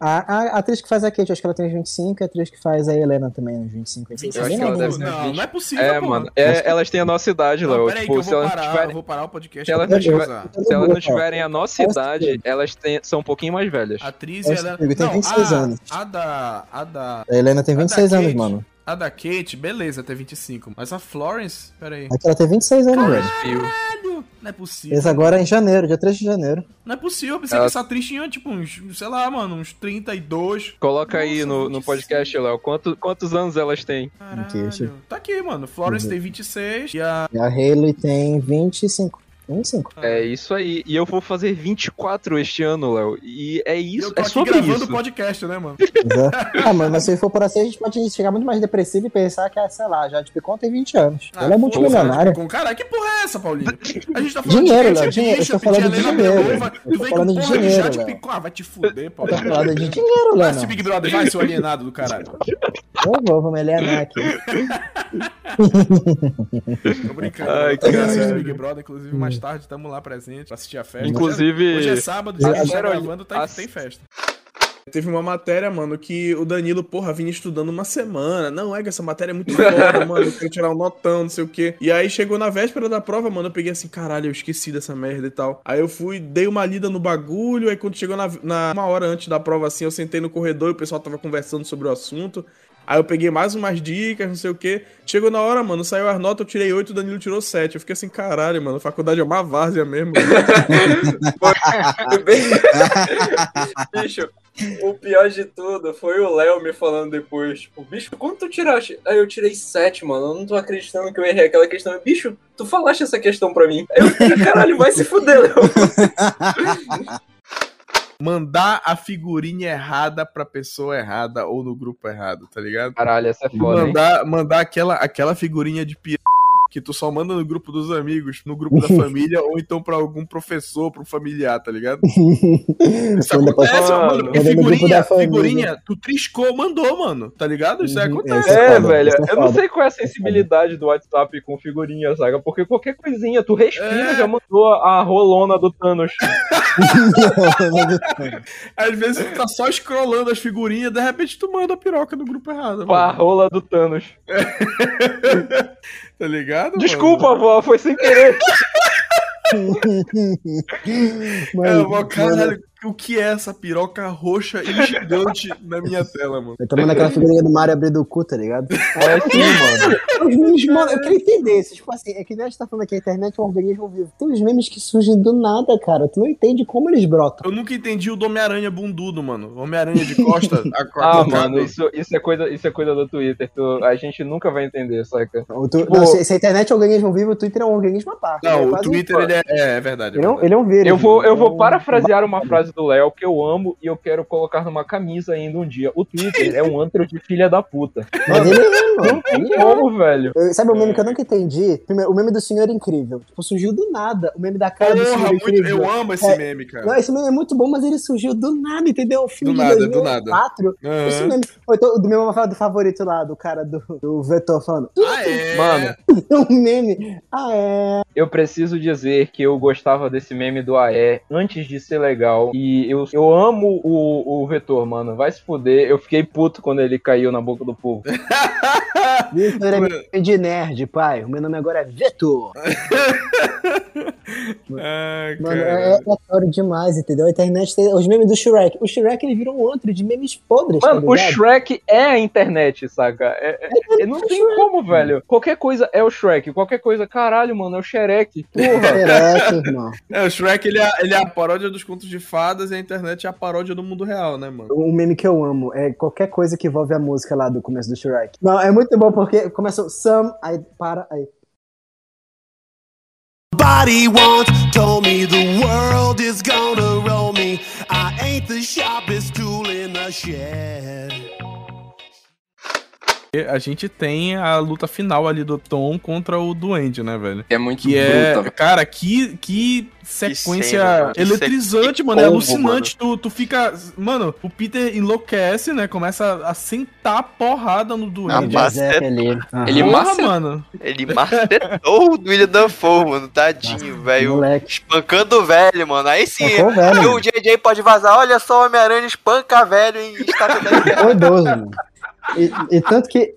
A, a, atriz que faz a Kate, acho que ela tem uns 25, e a atriz que faz a Helena também, uns 25, 26. Eu acho que ela deve não, não é possível, É, pô. mano, é, elas têm a nossa idade, Léo. Tipo, se elas parar, tiverem... eu vou parar o podcast. Se elas não, tiver... se elas não tiverem a nossa idade, elas têm... são um pouquinho mais velhas. A atriz, ela... Tem 26 anos. A da... A da... A Helena tem 26 anos, mano. A da Kate, beleza, tem 25. Mas a Florence, peraí. Aqui ela tem 26 anos, velho. Caralho! Não é possível. Fez agora em janeiro, dia 3 de janeiro. Não é possível, eu pensei ela... que essa atriz tinha, tipo, uns, sei lá, mano, uns 32. Coloca Nossa, aí no, no podcast, Léo, quanto, quantos anos elas têm? Caralho. Aqui, tá aqui, mano. Florence uhum. tem 26 e a... E a Hayley tem 25. 25. É isso aí. E eu vou fazer 24 este ano, Léo. E é isso. Eu tô é aqui sobre gravando isso. podcast, né, mano? ah, mas, mas se for por assim, a gente pode chegar muito mais depressivo e pensar que, sei lá, já de Picon tem 20 anos. Ah, Ela é multimilionária. Com caralho, que porra é essa, Paulinho? A gente tá falando dinheiro, de Léo, dinheiro. Eu tô falando de dinheiro. Eu tô falando de dinheiro, Léo. Ah, vai te fuder, Paulinho. Eu tô falando de dinheiro, Léo. Vai, Big Brother, vai, seu alienado do caralho. Eu vou, vou me alienar aqui. tô brincando. Ai, cara. Big Brother, inclusive, mais tarde, tamo lá presente pra assistir a festa. Inclusive. Hoje é sábado, dia que tá gravando, tá, tem festa. Teve uma matéria, mano, que o Danilo, porra, vinha estudando uma semana. Não, é que essa matéria é muito foda, mano. Eu quero tirar um notão, não sei o quê. E aí chegou na véspera da prova, mano. Eu peguei assim, caralho, eu esqueci dessa merda e tal. Aí eu fui, dei uma lida no bagulho. Aí quando chegou na, na uma hora antes da prova, assim, eu sentei no corredor e o pessoal tava conversando sobre o assunto. Aí eu peguei mais umas dicas, não sei o que. Chegou na hora, mano, saiu as notas, eu tirei 8, o Danilo tirou 7. Eu fiquei assim, caralho, mano, faculdade é uma várzea mesmo. Bicho, o pior de tudo foi o Léo me falando depois, tipo, bicho, quanto tu tiraste? Aí eu tirei sete, mano. Eu não tô acreditando que eu errei aquela questão. Bicho, tu falaste essa questão pra mim. Aí eu fiquei, caralho, vai se fuder, Léo. mandar a figurinha errada pra pessoa errada ou no grupo errado, tá ligado? Caralho, essa é foda. Mandar, hein? mandar aquela, aquela figurinha de piada que tu só manda no grupo dos amigos, no grupo da família, ou então pra algum professor, pro familiar, tá ligado? Isso acontece, mano. Figurinha, figurinha, tu triscou, mandou, mano. Tá ligado? Isso aí Uhum, acontece. É, velho. Eu não sei qual é a sensibilidade do WhatsApp com figurinha, saca? Porque qualquer coisinha, tu respira, É. já mandou a rolona do Thanos. Às vezes tu tá só scrollando as figurinhas, de repente tu manda a piroca no grupo errado. Com a rola do Thanos. Tá ligado? Desculpa, mano? vó, foi sem querer. É, mó, caralho, o que é essa piroca roxa e gigante na minha tela, mano? Eu tô mandando aquela figurinha do Mario abrindo o cu, tá ligado? É sim, mano. Os memes, mano, eu quero entender isso. Tipo assim, é que nem a gente tá falando aqui, a internet é um organismo vivo. Tem uns memes que surgem do nada, cara. Tu não entende como eles brotam. Eu nunca entendi o do Homem-Aranha bundudo, mano. Homem-Aranha de costa. a- Ah, mano, isso, isso, é coisa, isso é coisa do Twitter. Tu- a gente nunca vai entender, saca? O tu- Tipo, não, se, se a internet é um organismo vivo, o Twitter é um organismo à parte. Não, é o quase um- Twitter, ele é, é, é verdade. é Ele é um, verdade. ele é um vírus. Eu vou, eu vou Então, parafrasear uma frase do Léo que eu amo e eu quero colocar numa camisa ainda um dia. O Twitter é um antro de filha da puta. Mas ele é, mano. Não tem Ele é. como, velho. Eu- Sabe o meme que eu nunca entendi? Primeiro, o meme do Senhor Incrível. Tipo, surgiu do nada. O meme da cara do Senhor muito- Incrível. eu amo esse É, meme, cara. Não, esse meme é muito bom, mas ele surgiu do nada, entendeu? O filme Do nada, do 2004. Aham. Esse meme. Ou então, do meu do favorito lá, do cara do, do Vetor falando. Ah, é? Mano, um meme. Ah, é. eu preciso dizer que eu gostava desse meme do AE antes de ser legal. E eu, eu amo o, o Vetor, mano. Vai se fuder. Eu fiquei puto quando ele caiu na boca do povo. Vitor é de nerd, pai. O meu nome agora é Vetor. Ai, Mano, é, é aleatório demais, entendeu? A internet tem os memes do Shrek. O Shrek ele virou um antro de memes podres, Mano, tá o? Shrek é a internet, saca? É- é- é- não tem como, velho. Qualquer coisa é o Shrek. Qualquer coisa, caralho, mano, é o Shrek. Porra. Shrek, irmão. É, o Shrek ele é, ele é a paródia dos contos de fadas e a internet é a paródia do mundo real, né, mano? Um meme que eu amo é qualquer coisa que envolve a música lá do começo do Shrek. Não, é muito bom porque começa o Sam, aí para, aí. Body once told me the world is gonna roll me. I ain't the sharpest tool in the shed. E A gente tem a luta final ali do Tom contra o Duende, né, velho? É muito Que é, bruta, velho. cara, que, que sequência cena, mano. eletrizante, Que mano. É combo, alucinante. Tu, tu fica. Mano, o Peter enlouquece, né? Começa a sentar a porrada no Duende. Berserk ali. Aham. Ele Porra, massa- mano. Ele macetou o William Dafoe, mano. Tadinho, velho. Moleque. Espancando o velho, mano. Aí sim. Velho, aí mano. o JJ pode vazar. Olha só o Homem-Aranha espanca velho em estátua da Foi idoso, mano. E, e tanto que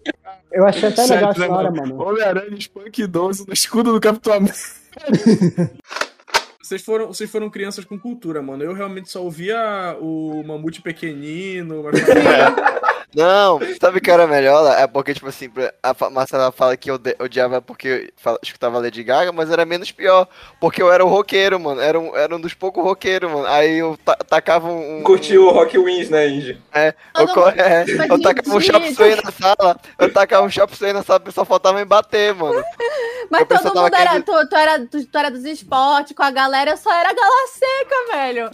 eu achei até legal essa né, hora, mano? mano. Homem-Aranha Spunk 12 no escudo do Capitão América. Vocês foram, vocês foram crianças com cultura, mano. Eu realmente só ouvia o Mamute Pequenino. Mas... Não, sabe o que era melhor? É porque, tipo assim, a Marcela fala que eu odiava porque fala- escutava Lady Gaga, mas era menos pior. Porque eu era o roqueiro, mano. Era um, era um dos poucos roqueiros, mano. Aí eu ta- tacava um. um- Curtiu o Rock Wins, né, Indy? É, eu, Todo co- mundo- é, eu tacava um chop suey na sala. Eu tacava um chop suey na sala, o pessoal faltava em bater, mano. Mas Eu todo mundo era. ele- Tu, tu era, tu, tu era dos esportes com a galera, eu só era gala seca, velho.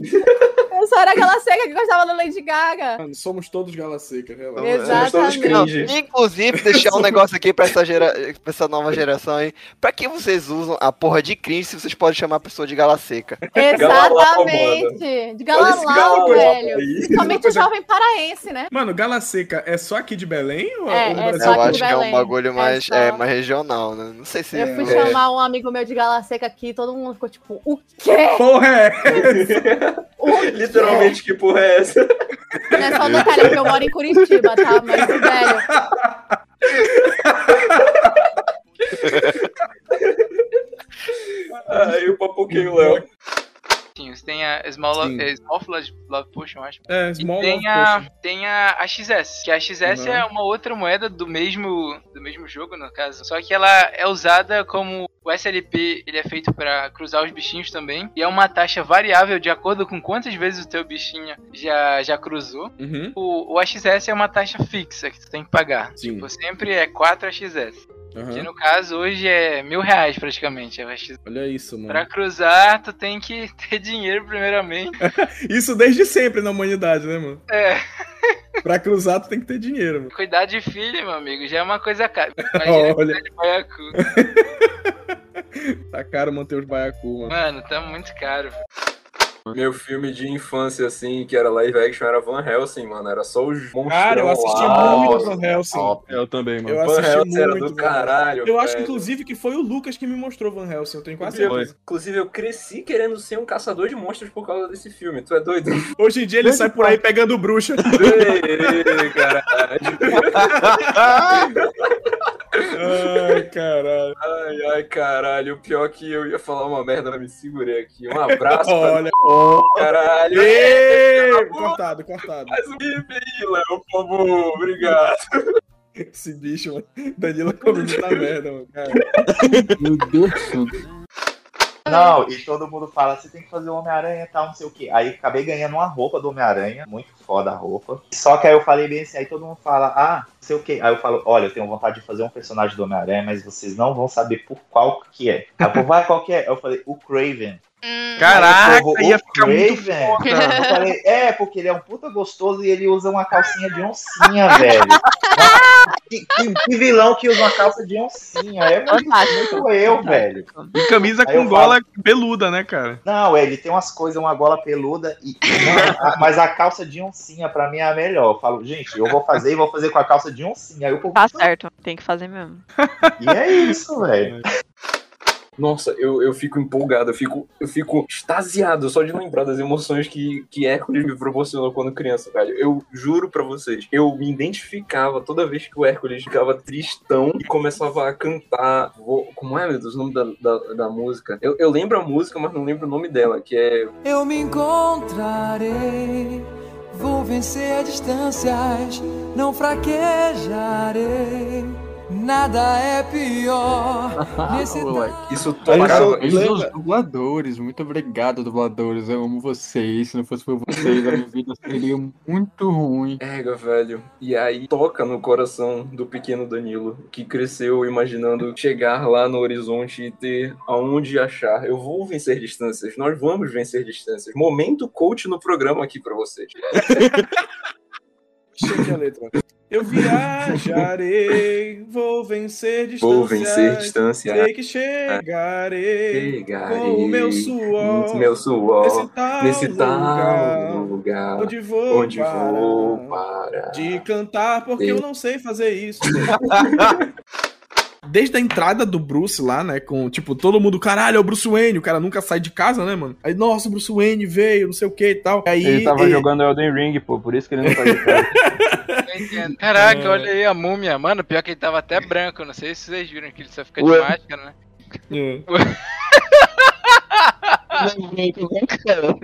Eu só era gala seca que gostava da Lady Gaga. Mano, somos todos gala seca, relaxa. Exatamente. Não, inclusive, deixar um negócio aqui pra essa, gera... pra essa nova geração aí. Pra que vocês usam a porra de cringe se vocês podem chamar a pessoa de gala seca? Exatamente. De galalau, velho. aí. Principalmente o jovem paraense, né? Mano, Gala Seca é só aqui de Belém? Ou É, ou é Brasil? Eu acho que é um bagulho É mais, só. é, mais regional, né? Não sei se. Eu fui é- chamar um amigo meu de gala seca aqui, todo mundo ficou tipo, o quê? Porra, é! Literalmente, que porra é essa? Não é só um detalhe, porque eu moro em Curitiba, tá? Mas, velho, Aí o papoquei o Léo. Sim, Você tem a Small, Sim. é, Small Love, Love Potion, eu acho. É, E Small tem Love a, Potion. tem a, a XS, que a XS Uhum. é uma outra moeda do mesmo, do mesmo jogo, no caso. Só que ela é usada como O SLP ele é feito para cruzar os bichinhos também. E é uma taxa variável de acordo com quantas vezes o teu bichinho já, já cruzou. Uhum. O, o AXS é uma taxa fixa que tu tem que pagar. Tipo, sempre é 4 AXS. Aham. Que no caso hoje é mil reais praticamente. é. Olha isso, mano. Pra cruzar, tu tem que ter dinheiro primeiramente. Isso desde sempre na humanidade, né, mano? É. Pra cruzar, tu tem que ter dinheiro, mano. Cuidar de filho, meu amigo, já é uma coisa cara. Olha. de baiacu. Tá caro manter os baiacu, mano. Mano, tá muito caro. velho. Meu filme de infância, assim, que era live action, era Van Helsing, mano. Era só os monstros. Cara, eu assisti muito Van Helsing. Eu também, mano. Eu Van assisti Helsing era muito. do Van Helsing. caralho, Eu acho, velho. inclusive, que foi o Lucas que me mostrou Van Helsing. Eu tenho quase Inclusive, certeza. inclusive, eu cresci querendo ser um caçador de monstros por causa desse filme. Tu é doido? Hoje em dia ele sai por aí pegando bruxa. Ei, caralho. Ai, caralho. Ai, ai, caralho. O pior é que eu ia falar uma merda, mas me segurei aqui. Um abraço pra Olha. caralho. Ei, cortado, cortado. Faz um gif aí, Léo, por favor. Obrigado. Esse bicho, mano. Danilo comeu muita merda, mano. Cara. Meu Deus Não, e todo mundo fala, você tem que fazer o Homem-Aranha e tal, não sei o que. Aí acabei ganhando uma roupa do Homem-Aranha, muito foda a roupa. Só que aí eu falei bem assim, aí todo mundo fala, ah, não sei o que. Aí eu falo, olha, eu tenho vontade de fazer um personagem do Homem-Aranha, mas vocês não vão saber por qual que é. Aí povo, vai, qual que é? Eu falei, o Craven. Caraca, Aí o povo, ia "O ficar muito Craven?" foda. Eu falei, é, porque ele é um puta gostoso e ele usa uma calcinha de oncinha, velho. que, que- que vilão que usa uma calça de oncinha? É muito, muito eu, velho. E camisa Aí com falo- gola peluda, né, cara? Não, ele tem umas coisas, uma gola peluda, e, mas a calça de oncinha pra mim é a melhor. Eu falo, gente, eu vou fazer e vou fazer com a calça de oncinha. Aí o povo, Tá certo, tem que fazer mesmo. e é isso, velho. Nossa, eu, eu fico empolgado, eu fico, eu fico extasiado só de lembrar das emoções que, que Hércules me proporcionou quando criança, velho. Eu juro pra vocês, eu me identificava toda vez que o Hércules ficava tristão e começava a cantar. vo- Como é, meu Deus, o nome da, da, da música? Eu, eu lembro a música, mas não lembro o nome dela, que é. Eu me encontrarei, vou vencer distâncias, não fraquejarei. Nada é pior nesse Isso tocava. aos dubladores, muito obrigado, dubladores. Eu amo vocês. Se não fosse por vocês, a minha vida seria muito ruim. Ega, velho. E aí toca no coração do pequeno Danilo, que cresceu imaginando chegar lá no horizonte e ter aonde achar. Eu vou vencer distâncias, nós vamos vencer distâncias. Momento coach no programa aqui pra vocês. Cheia a letra. Eu viajarei, vou vencer distâncias. Vou vencer distâncias. Sei que chegarei, Chegarei com o meu suor. meu suor, nesse tal, nesse lugar, lugar onde vou, onde parar, vou parar. de cantar, porque eu não sei fazer isso. Desde a entrada do Bruce lá, né? Com, tipo, todo mundo, caralho, é o Bruce Wayne. O cara nunca sai de casa, né, mano? Aí, nossa, o Bruce Wayne veio, não sei o que e tal. Aí, Ele tava e- jogando Elden Ring, pô, por isso que ele não tá de casa. Caraca, É. olha aí a múmia. Mano, pior que ele tava até branco. Não sei se vocês viram que ele só fica de Ué. máscara, né?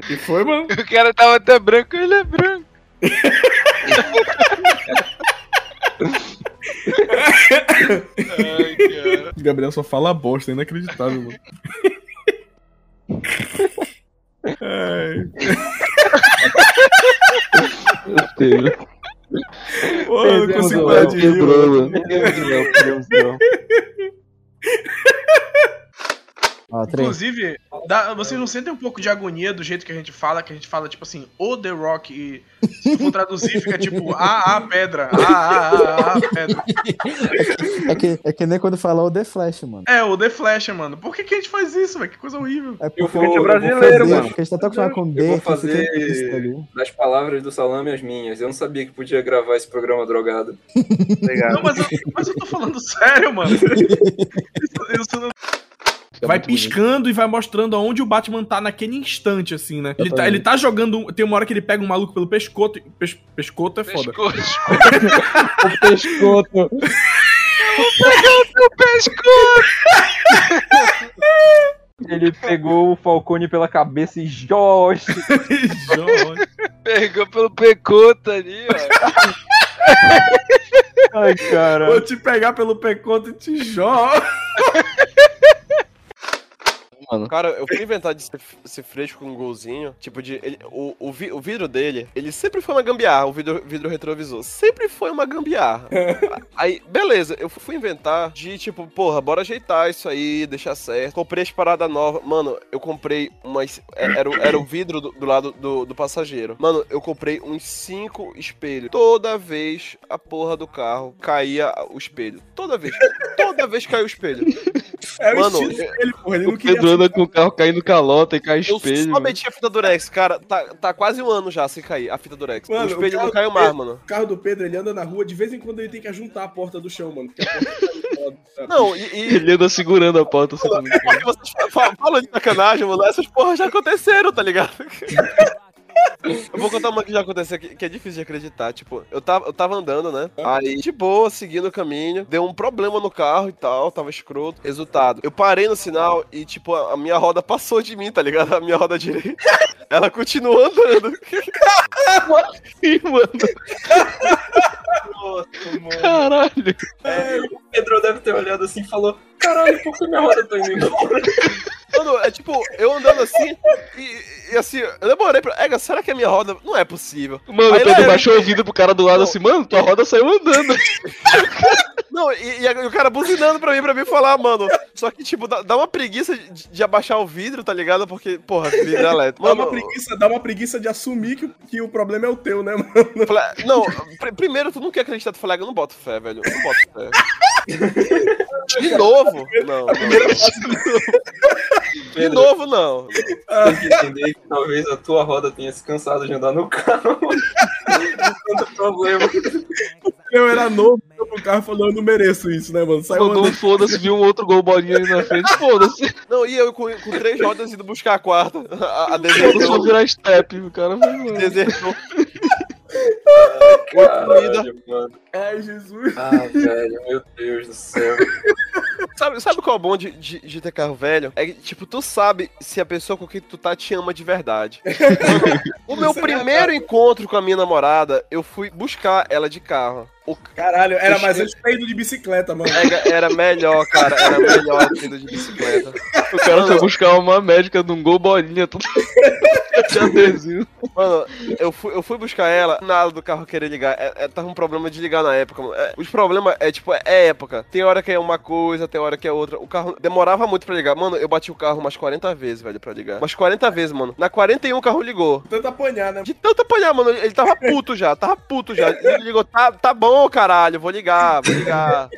que foi, mano? O cara tava até branco, ele é branco. Ai, cara. Gabriel só fala bosta, é inacreditável, mano. Ai. Pô, eu não consigo parar de rir, mano. Inclusive, dá- vocês não sentem um pouco de agonia do jeito que a gente fala, que a gente fala, tipo assim, o The Rock, e se for traduzir, fica tipo, ah, ah, pedra, ah, ah, ah, ah, pedra. É que, é que nem quando falou o The Flash, mano. É, o The Flash, mano. Por que, que a gente faz isso, velho? Que coisa horrível. É Eu porque vou- eu eu vou vou brasileiro, fazer, mano. Porque a gente tá tão acostumado com Eu D vou fica implícito fazer das palavras do salame as minhas. Eu não sabia que podia gravar esse programa drogado. Não, mas eu, mas eu tô falando sério, mano. Isso, isso não... Vai piscando e vai mostrando aonde o Batman tá naquele instante, assim, né? Ele tá, ele tá jogando. Tem uma hora que ele pega um maluco pelo pescoço. Pes, pescoto é foda. o pescoto. Pegou teu pescoço! Ele pegou o Falcone pela cabeça e Josh. Pegou pelo pecoto ali, ó. Ai, cara. Vou te pegar pelo pecoto e te jogo. Mano. Cara, eu fui inventar de ser, ser fresco com um golzinho. Tipo, de. ele- o, o, vi- o vidro dele, ele sempre foi uma gambiarra, o vidro, vidro retrovisor. Sempre foi uma gambiarra. aí, beleza, eu fui inventar de, tipo, porra, bora ajeitar isso aí, deixar certo. Comprei as paradas novas. Mano, eu comprei umas. é- Era, o- era o vidro do, do lado do, do passageiro. Mano, eu comprei uns cinco espelhos. Toda vez a porra do carro caía o espelho. Toda vez. Toda vez caiu o espelho. É o Mano, estilo dele, porra. Ele O não queria. Pedro anda com o carro caindo calota e cai Eu espelho. só meti a fita durex, cara. Tá, tá quase um ano já sem cair a fita durex. Mano, o espelho carro não caiu mais, mano. O carro do Pedro, ele anda na rua, de vez em quando ele tem que ajuntar a porta do chão, mano. Porque a porta tá? Não, e. e... Ele anda segurando a porta. assim, Porque vocês falam, falam de sacanagem, mano. Essas porras já aconteceram, tá ligado? Eu vou contar uma que já aconteceu que, que é difícil de acreditar. Tipo, eu tava, eu tava andando, né? Aí, de boa, seguindo o caminho. Deu um problema no carro e tal, tava escroto. Resultado, eu parei no sinal e, tipo, a, a minha roda passou de mim, tá ligado? A minha roda direita. Ela continuou andando. Ih, mano. Nossa, mano. Caralho. É, o Pedro deve ter olhado assim e falou: Caralho, por que minha roda tá indo embora? Mano, é tipo, eu andando assim e, e assim, eu demorei pra. Ega, será que a minha roda. Não é possível. Mano, Aí Pedro baixou o vidro pro cara do lado assim, mano, tua roda saiu andando. Não, e, e a- e o cara buzinando pra mim, pra mim falar, mano. Só que, tipo, dá, dá uma preguiça de, de abaixar o vidro, tá ligado? Porque, porra, vidro é elétrico. Dá uma, Mano, preguiça, dá uma preguiça de assumir que, o- que o problema é o teu, né, mano? não, pr- primeiro, tu não quer acreditar, tu fala, eu não boto fé, velho. Eu não boto fé. De novo? Não. não. De novo, não. Tem que entender que talvez a tua roda tenha se cansado de andar no carro. Não tanto problema. Eu era novo, eu pro carro falou, eu não mereço isso, né, mano? Saiu Mandou um foda-se, viu um outro gol bolinha ali na frente, foda-se. Não, e eu com, com três rodas indo buscar a quarta. A, a Foda-se, vou desertou. virar step, o cara vai, mano. Desertou. Caralho, mano. Ai, Jesus. Ah, velho, meu Deus do céu. Sabe, sabe qual é o bom de, de, de ter carro velho? É que, tipo, tu sabe se a pessoa com quem tu tá te ama de verdade. o meu Isso é primeiro encontro com a minha namorada, eu fui buscar ela de carro. O Caralho, era Eu mais cheguei- antes indo de bicicleta, mano. Era, era melhor, cara. Era melhor que indo de bicicleta. O cara foi buscar uma médica num gol bolinha, tudo de adesivo. Mano, eu fui, eu fui buscar ela, nada do carro querer ligar. É, é, tava um problema de ligar na época, mano. É, os problemas é, tipo, é, é época. Tem hora que é uma coisa, tem hora que é outra. O carro demorava muito pra ligar. Mano, eu bati o carro umas 40 vezes, velho, pra ligar. Umas 40 vezes, mano. Na 41 o carro ligou. Tanto apanhar, né? De tanto apanhar, mano. Ele tava puto já, tava puto já. Ele ligou, tá, tá bom, caralho, vou ligar, vou ligar.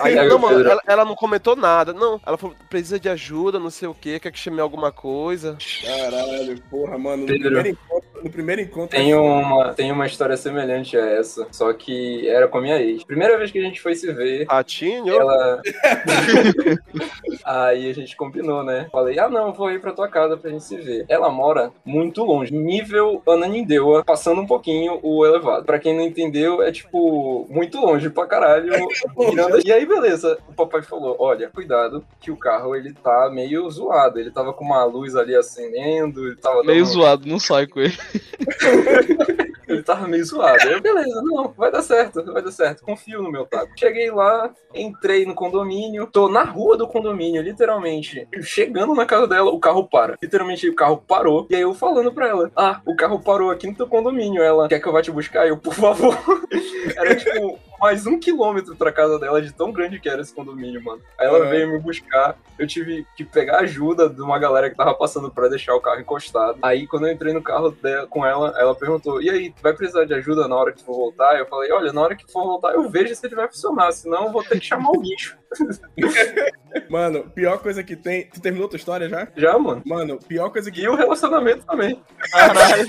Aí, Aí, não, mano, ela, ela não comentou nada. Não, ela falou, precisa de ajuda, não sei o que, quer que chame alguma coisa. Caralho, porra, mano. No Pedro. Yeah. No primeiro encontro Tem uma, tem uma história semelhante a essa, só que era com a minha ex. Primeira vez que a gente foi se ver, Ratinho? ela. Aí a gente combinou, né? Falei, ah não, vou ir pra tua casa pra gente se ver. Ela mora muito longe, nível Ananindeua, passando um pouquinho o elevado. Pra quem não entendeu, é tipo, muito longe pra caralho. Miranda- E aí, beleza. O papai falou: olha, cuidado, que o carro ele tá meio zoado. Ele tava com uma luz ali acendendo, ele tava Meio dando- zoado, não sai com ele. ele tava meio zoado. Eu, beleza, não, vai dar certo, vai dar certo. Confio no meu taco. Cheguei lá, entrei no condomínio, tô na rua do condomínio, literalmente. Chegando na casa dela, o carro para. Literalmente, o carro parou. E aí eu falando pra ela: Ah, o carro parou aqui no teu condomínio. Ela quer que eu vá te buscar? Eu, por favor. Era tipo mais um quilômetro pra casa dela, de tão grande que era esse condomínio, mano. Aí ela Uhum. veio me buscar. Eu tive que pegar ajuda de uma galera que tava passando pra deixar o carro encostado. Aí, quando eu entrei no carro dela, com ela, ela perguntou: E aí, vai precisar de ajuda na hora que for voltar? Eu falei: Olha, na hora que for voltar, eu vejo se ele vai funcionar, senão eu vou ter que chamar o bicho. Mano, pior coisa que tem. Tu terminou tua história já? Já, mano. Mano, pior coisa que. E o relacionamento também. Caralho.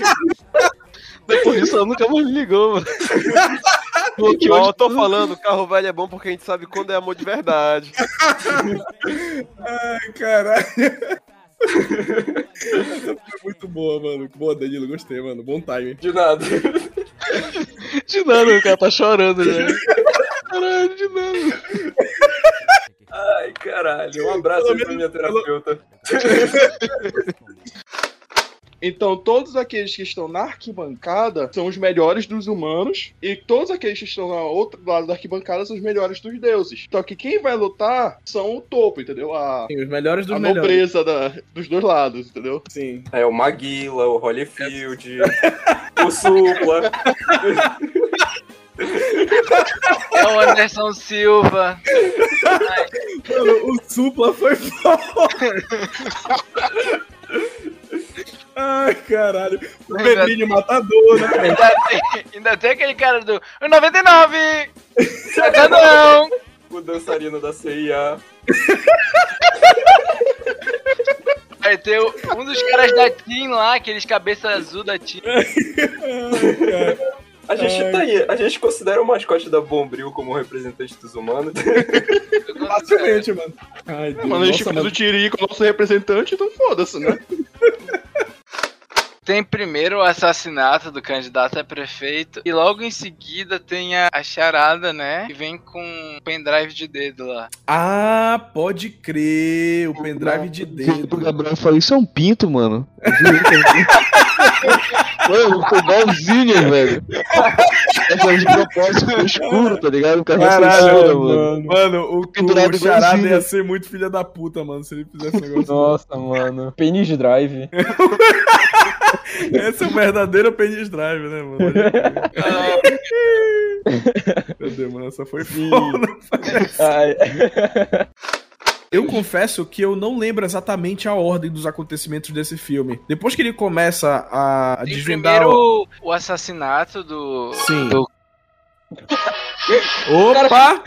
Depois disso, ela nunca mais me ligou, mano. Eu tô falando, carro velho é bom porque a gente sabe quando é amor de verdade. Ai, caralho. Essa foi muito boa, mano. Boa, Danilo, gostei, mano. Bom time. De nada. De nada, o cara tá chorando já. Caralho, de nada. Ai, caralho. Um abraço aí pra minha terapeuta. Então, todos aqueles que estão na arquibancada são os melhores dos humanos, e todos aqueles que estão ao outro lado da arquibancada são os melhores dos deuses. Só que quem vai lutar são o topo, entendeu? A, Sim, os melhores dos a melhores. nobreza da- dos dois lados, entendeu? Sim. É o Maguila, o Holyfield, o Supla. É o Anderson Silva. Mano, o Supla foi foda. Ai, caralho. O Pedrinho Matador, né? Ainda tem, ainda tem aquele cara do "O 99! Saca não! O dançarino da CIA. Vai ter um dos caras da Team lá, aqueles cabeça azul da Team. A gente tá aí, a gente considera o mascote da Bombril como representante dos humanos. Facilmente, mano. Ai, Deus. Mano, a gente Nossa, fez o Tirico, nosso representante, então foda-se, né? Tem primeiro o assassinato do candidato a prefeito e logo em seguida tem a, a charada, né? Que vem com um pendrive de dedo lá. Ah, pode crer. O pendrive de dedo. O Gabriel falou, isso é um pinto, mano. É um pinto. Mano, foi igualzinho, velho. Essa de propósito ficou escuro, tá ligado? O cara Caralho, censura, mano. Mano, o, Pendurado o charada ia ser muito filha da puta, mano, se ele fizesse um negócio. Nossa, mano. Penis Drive. Esse é o verdadeiro penis drive, né, mano? Meu Deus, mano, essa foi foda. Eu confesso que eu não lembro exatamente a ordem dos acontecimentos desse filme. Depois que ele começa a Tem desvendar. primeiro o, o assassinato do. Sim. do- Opa!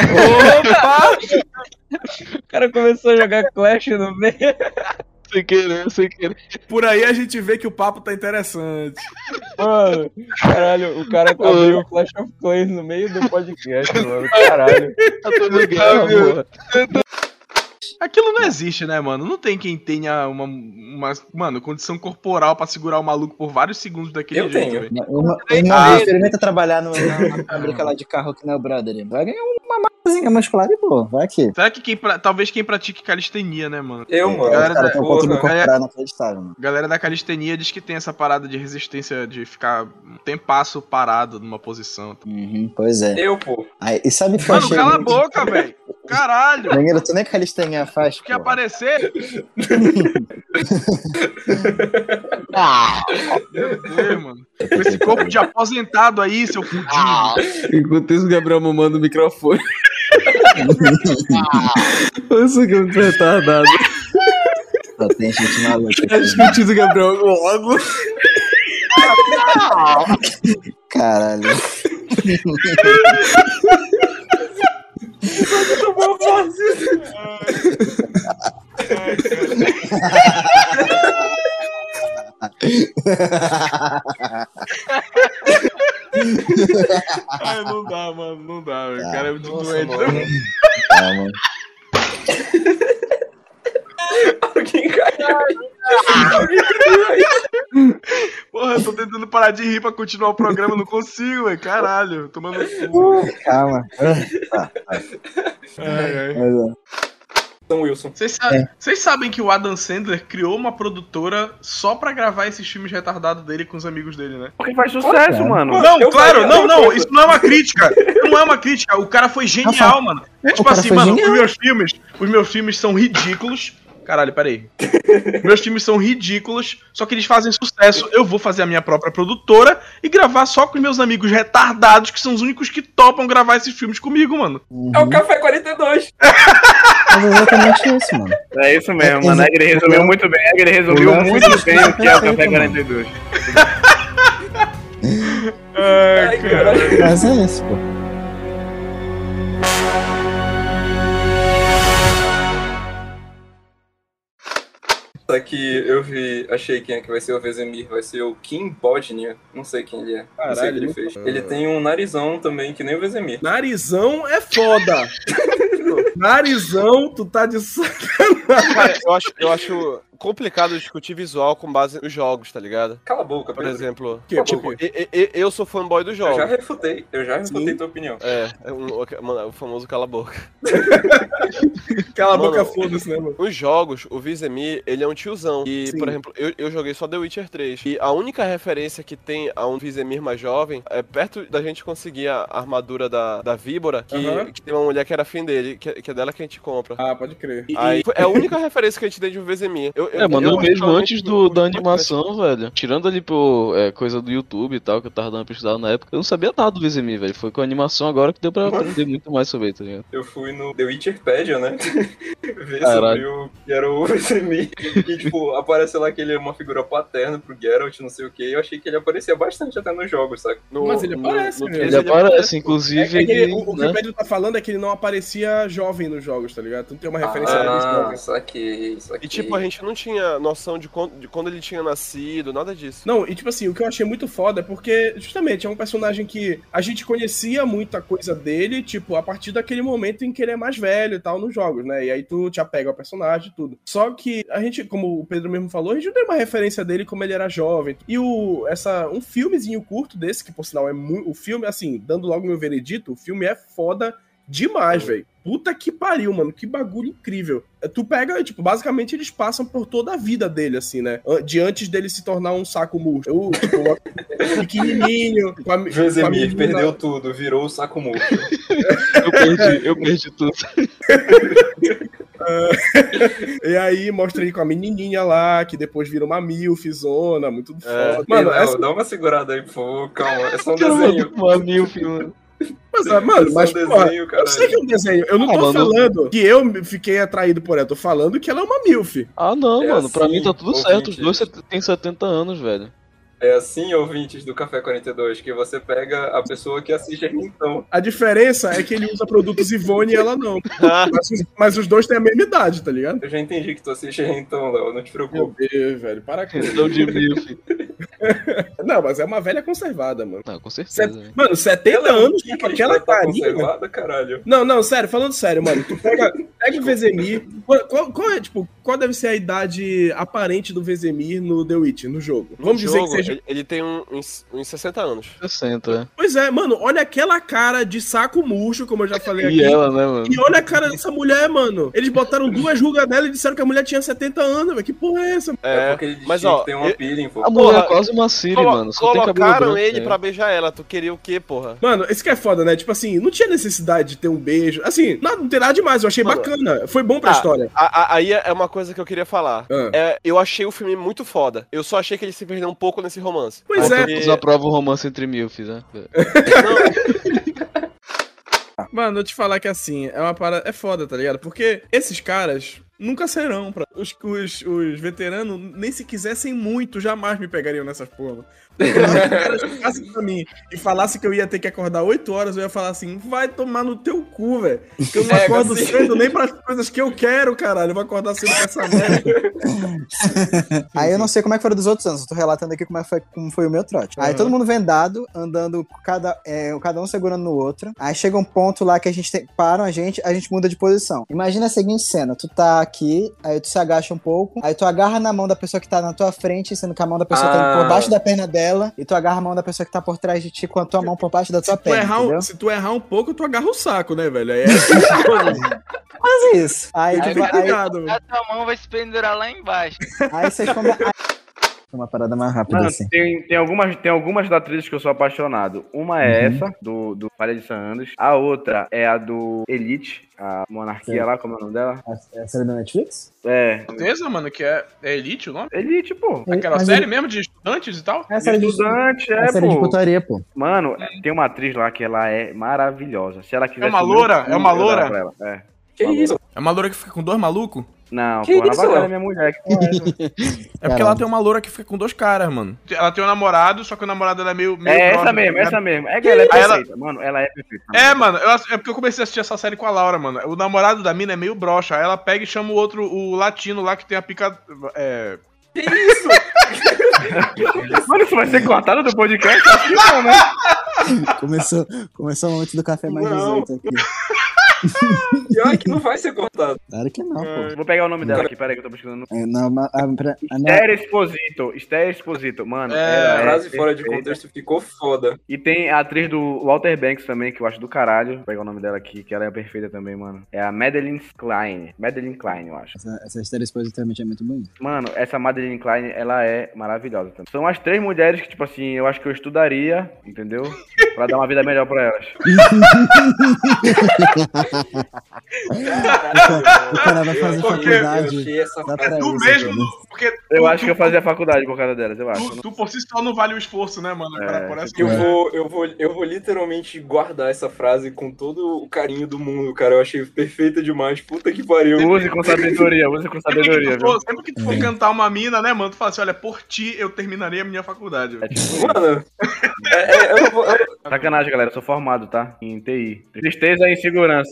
Opa! O cara começou a jogar Clash no meio. Sem querer, sem querer. Por aí a gente vê que o papo tá interessante. Mano, caralho, o cara abriu o Clash of Clans no meio do podcast, mano. Caralho. Tá tudo legal, porra. Aquilo não existe, né, mano? Não tem quem tenha uma, uma mano, condição corporal pra segurar o maluco por vários segundos daquele Eu jeito. tenho. velho. Uma, uma Ah, vez experimenta trabalhar no, na, na fábrica lá de carro que não é o brother. Vai ganhar uma massazinha muscular e pô, vai aqui. Será que quem pra- talvez quem pratique calistenia, né, mano? Eu, mano. Galera Cara, da, galera, mano. da calistenia diz que tem essa parada de resistência de ficar um tempasso parado numa posição. Uhum, pois é. Eu, pô. Aí, e sabe o que eu Mano, achei cala a muito- boca, velho. Caralho. Danilo, tu nem calistenia faz, Que pô. aparecer. Ah. Meu Deus, mano. Com esse corpo de aposentado aí, seu fudido. Enquanto isso, o Gabriel mamando o microfone. Isso aqui é muito retardado. Só tem gente maluca. Tá discutindo o Gabriel logo. Caralho. Ai, não dá, mano. Não dá, velho. O cara é muito Nossa, doente. mano. né? Ah, mano. Alguém caiu. Porra, eu tô tentando parar de rir pra continuar o programa, não consigo, velho. Caralho, tomando cu. Calma. Tá, tá. Ai, ai. Mas, ó. São Wilson. Vocês sa- vocês sabem que o Adam Sandler criou uma produtora só pra gravar esses filmes retardados dele com os amigos dele, né? Porque faz sucesso, mano. Não, Eu claro, não, não, isso não é uma crítica. Não é uma crítica. O cara foi genial, Rafa, mano. É tipo assim, mano, genial. os meus filmes, os meus filmes são ridículos. Caralho, peraí. Meus filmes são ridículos, só que eles fazem sucesso. Eu vou fazer a minha própria produtora e gravar só com os meus amigos retardados, que são os únicos que topam gravar esses filmes comigo, mano. É o Café 42. Mas é exatamente isso, mano. É isso mesmo, mano. Ele resumiu muito bem. Ele resumiu Léo muito fez bem o que é o Café mano. 42. Ai, cara. Mas é isso, pô. Só que eu vi, achei quem é que vai ser o Vezemir, vai ser o Kim Bodnia, não sei quem ele é, não sei o que ele fez. Ele tem um narizão também, que nem o Vezemir. Narizão é foda. Narizão, tu tá de sacanagem. Cara, eu acho, eu acho complicado discutir visual com base nos jogos, tá ligado? Cala a boca, Por Pedro. exemplo, Que, tipo, tipo? e- e- eu sou fanboy dos Eu jogos. já refutei, eu já refutei tua opinião. É, é um- mano, o famoso cala a boca. Cala a boca, foda-se, né, mano? Os jogos, o Vizemir, ele é um tiozão. E, Sim. por exemplo, eu, eu joguei só The Witcher 3. E a única referência que tem a um Vizemir mais jovem é perto da gente conseguir a armadura da, da víbora, que, Aham. que tem uma mulher que era fim dele, que, que é dela que a gente compra. Ah, pode crer. Aí, foi- é a única referência que a gente tem de um Vizemir. Eu, É, mano, eu mesmo antes do, da animação, velho. Tirando ali por é, coisa do YouTube e tal, que eu tava dando uma pesquisada na época, eu não sabia nada do Vizemi, velho. Foi com a animação agora que deu pra aprender muito mais sobre ele, tá ligado? Eu fui no The Witcherpedia, né? Ver Caralho. sobre o que era o Vesemir. E, tipo, aparece lá que ele é uma figura paterna pro Geralt, não sei o que. Eu achei que ele aparecia bastante até nos jogos, sabe? Mas ele aparece, né? Ele aparece, inclusive, É que ele- ele, o, o que né? o Pedro tá falando é que ele não aparecia jovem nos jogos, tá ligado? Tu não tem uma referência Ah, jovem. isso aqui, isso aqui. E tipo, a gente não tinha noção de quando, de quando ele tinha nascido, nada disso. Não, e tipo assim, o que eu achei muito foda é porque, justamente, é um personagem que a gente conhecia muita coisa dele, tipo, a partir daquele momento em que ele é mais velho e tal nos jogos, né? E aí tu te apega ao personagem e tudo. Só que a gente, como o Pedro mesmo falou, a gente não tem uma referência dele como ele era jovem. E o, essa, um filmezinho curto desse, que por sinal é muito. O filme, assim, dando logo meu veredito, o filme é foda demais, velho. Puta que pariu, mano. Que bagulho incrível. É, Tu pega, tipo, basicamente eles passam por toda a vida dele, assim, né? De antes dele se tornar um saco murcho. Eu, tipo, uma- pequenininho. Com a, com a Vesemir menina- perdeu tudo, virou o saco murcho. Eu perdi, eu perdi tudo. E aí mostra ele com a menininha lá, que depois vira uma milfzona, muito É, foda. Mano, Ei, essa... Dá uma segurada aí, por favor, calma. É só um desenho. Uma milf, mano. Mas, ah, mano, É mas, um porra, desenho, eu sei que é um desenho. Eu não Ah, tô mano. falando que eu fiquei atraído por ela. Eu tô falando que ela é uma milf. Ah, não, É mano. Pra assim, mim tá tudo certo. Os dois têm 70 anos, velho. É assim, ouvintes do Café 42, que você pega a pessoa que assiste a então. A diferença é que ele usa produtos Ivone e ela não. mas, os- mas os dois têm a mesma idade, tá ligado? Eu já entendi que tu assiste então, Léo, não te Meu preocupe. Deus, velho, para com Então de milf. Não, mas é uma velha conservada, mano. Não, com certeza. Set- velho. Mano, 70 Ela é anos com aquela carinha. conservada, caralho. Não, não, sério, falando sério, mano. Tu pega, pega o Vezemir. Qual, qual- qual é, tipo, qual deve ser a idade aparente do Vezemir no The Witch, no jogo? No Vamos dizer jogo, que seja. ele, ele tem um- uns, uns 60 anos. 60, é. Pois é, mano, olha aquela cara de saco murcho, como eu já falei aqui. E ela, né, mano? E olha a cara dessa mulher, mano. Eles botaram duas rugas nela e disseram que a mulher tinha 70 anos, velho. Que porra é essa? É, É, porque ele mas, ó, que ter uma eu- peeling, pô. A mulher quase uma Siri, Colo- mano. Só colocaram branco, ele é. pra beijar ela. Tu queria o quê, porra? Mano, isso que é foda, né? Tipo assim, não tinha necessidade de ter um beijo. Assim, não, não tem nada demais. Eu achei Mano, bacana. Foi bom pra Tá, história. a- a- aí é uma coisa que eu queria falar. Ah. É, eu achei o filme muito foda. Eu só achei que ele se perdeu um pouco nesse romance. Pois é. Porque- aprova o romance entre milfs, né? Mano, eu te falar que assim, é uma parada. É foda, tá ligado? Porque esses caras nunca serão. Pra... Os, os, os veteranos, nem se quisessem muito, jamais me pegariam nessas porra. Se chegassem pra mim e falassem que eu ia ter que acordar 8 horas, eu ia falar assim: vai tomar no teu cu, velho. Que eu não É, acordo assim. cedo nem pras coisas que eu quero, caralho. Eu vou acordar cedo com essa merda. Aí eu não sei como é que foram dos outros anos, eu tô relatando aqui como, é que foi, como foi o meu trote. Aí Aham. todo mundo vendado, andando, cada, é, cada um segurando no outro. Aí chega um ponto lá que a gente tem, param a gente, a gente muda de posição. Imagina a seguinte cena: tu tá aqui, aí tu se agacha um pouco, aí tu agarra na mão da pessoa que tá na tua frente, sendo que a mão da pessoa tá Ah. por baixo da perna dela, e tu agarra a mão da pessoa que tá por trás de ti com a tua mão por baixo da tua Se tu, perna. errar um, se tu errar um pouco, tu agarra o saco, né, velho? Aí é Quase isso. Aí, Aí tu aí, ligado, velho. A tua mão vai se pendurar lá embaixo. aí vocês conversam. Uma parada mais rápida Mano, assim. tem, tem, algumas, tem algumas da atrizes que eu sou apaixonado. Uma é Uhum. essa, do, do Parede de San Andres. A outra é a do Elite, a monarquia Sim. lá, como é o nome dela? É a série da Netflix? É. Certeza, mano, que é, é Elite o nome? Elite, pô. Aquela Mas série ele- mesmo de estudantes e tal? É a série de Estudante, é é, a série de pô. putaria, pô. Mano, tem uma atriz lá que ela é maravilhosa. Se ela quiser É uma loura? É uma loura? É. Que Uma isso? loura. É uma loura que fica com dois malucos? Não, Que pô, isso, Léo? minha mulher. Que porra é essa? É porque ela tem uma loura que fica com dois caras, mano. Ela tem um namorado, só que o namorado dela é meio. meio É essa brother, mesmo, tá essa ligado? mesmo. É que ela é Aí ela- perfeita, mano. Ela é perfeita. É, mano, eu, é porque eu comecei a assistir essa série com a Laura, mano. O namorado da mina é meio broxa. Aí ela pega e chama o outro, o latino lá que tem a pica. É. Que isso? Mano, isso vai ser cortado do podcast? Acho que não, né? Começou, começou o momento do café mais Não. 18 aqui. Pior que não vai ser cortado. Claro que não, pô. Vou pegar o nome dela aqui, peraí que eu tô pesquisando. É, não, mas, ah, pra- não. Esther Exposito. Esther Exposito, mano. É, a frase fora de contexto ficou foda. E tem a atriz do Walter Banks também, que eu acho do caralho. Vou pegar o nome dela aqui, que ela é perfeita também, mano. É a Madeline Klein. Madeline Klein, eu acho. Essa, essa história esposa realmente é muito bonita. Mano, essa Madeline Klein, ela é maravilhosa também. São as três mulheres que, tipo assim, eu acho que eu estudaria, entendeu? Pra dar uma vida melhor pra elas. O cara vai fazer Porque- faculdade. Pra Tu isso, mesmo, cara. porque Eu acho que eu fazia faculdade por causa delas, eu acho. tu, tu por si só não vale o esforço, né, mano? Pra- por essa Eu vou, eu, vou, eu vou literalmente guardar essa frase com todo o carinho do mundo, cara. Eu achei perfeita demais. Puta que pariu. Use com sabedoria, use com Sempre que, sabedoria, tu for, sempre que tu for cantar uma mina, né, mano? Tu fala assim: olha, por ti eu terminaria a minha faculdade. É tipo Mano, é, eu não vou. eu- Sacanagem, galera, eu sou formado, tá? Em TI. Tristeza e insegurança.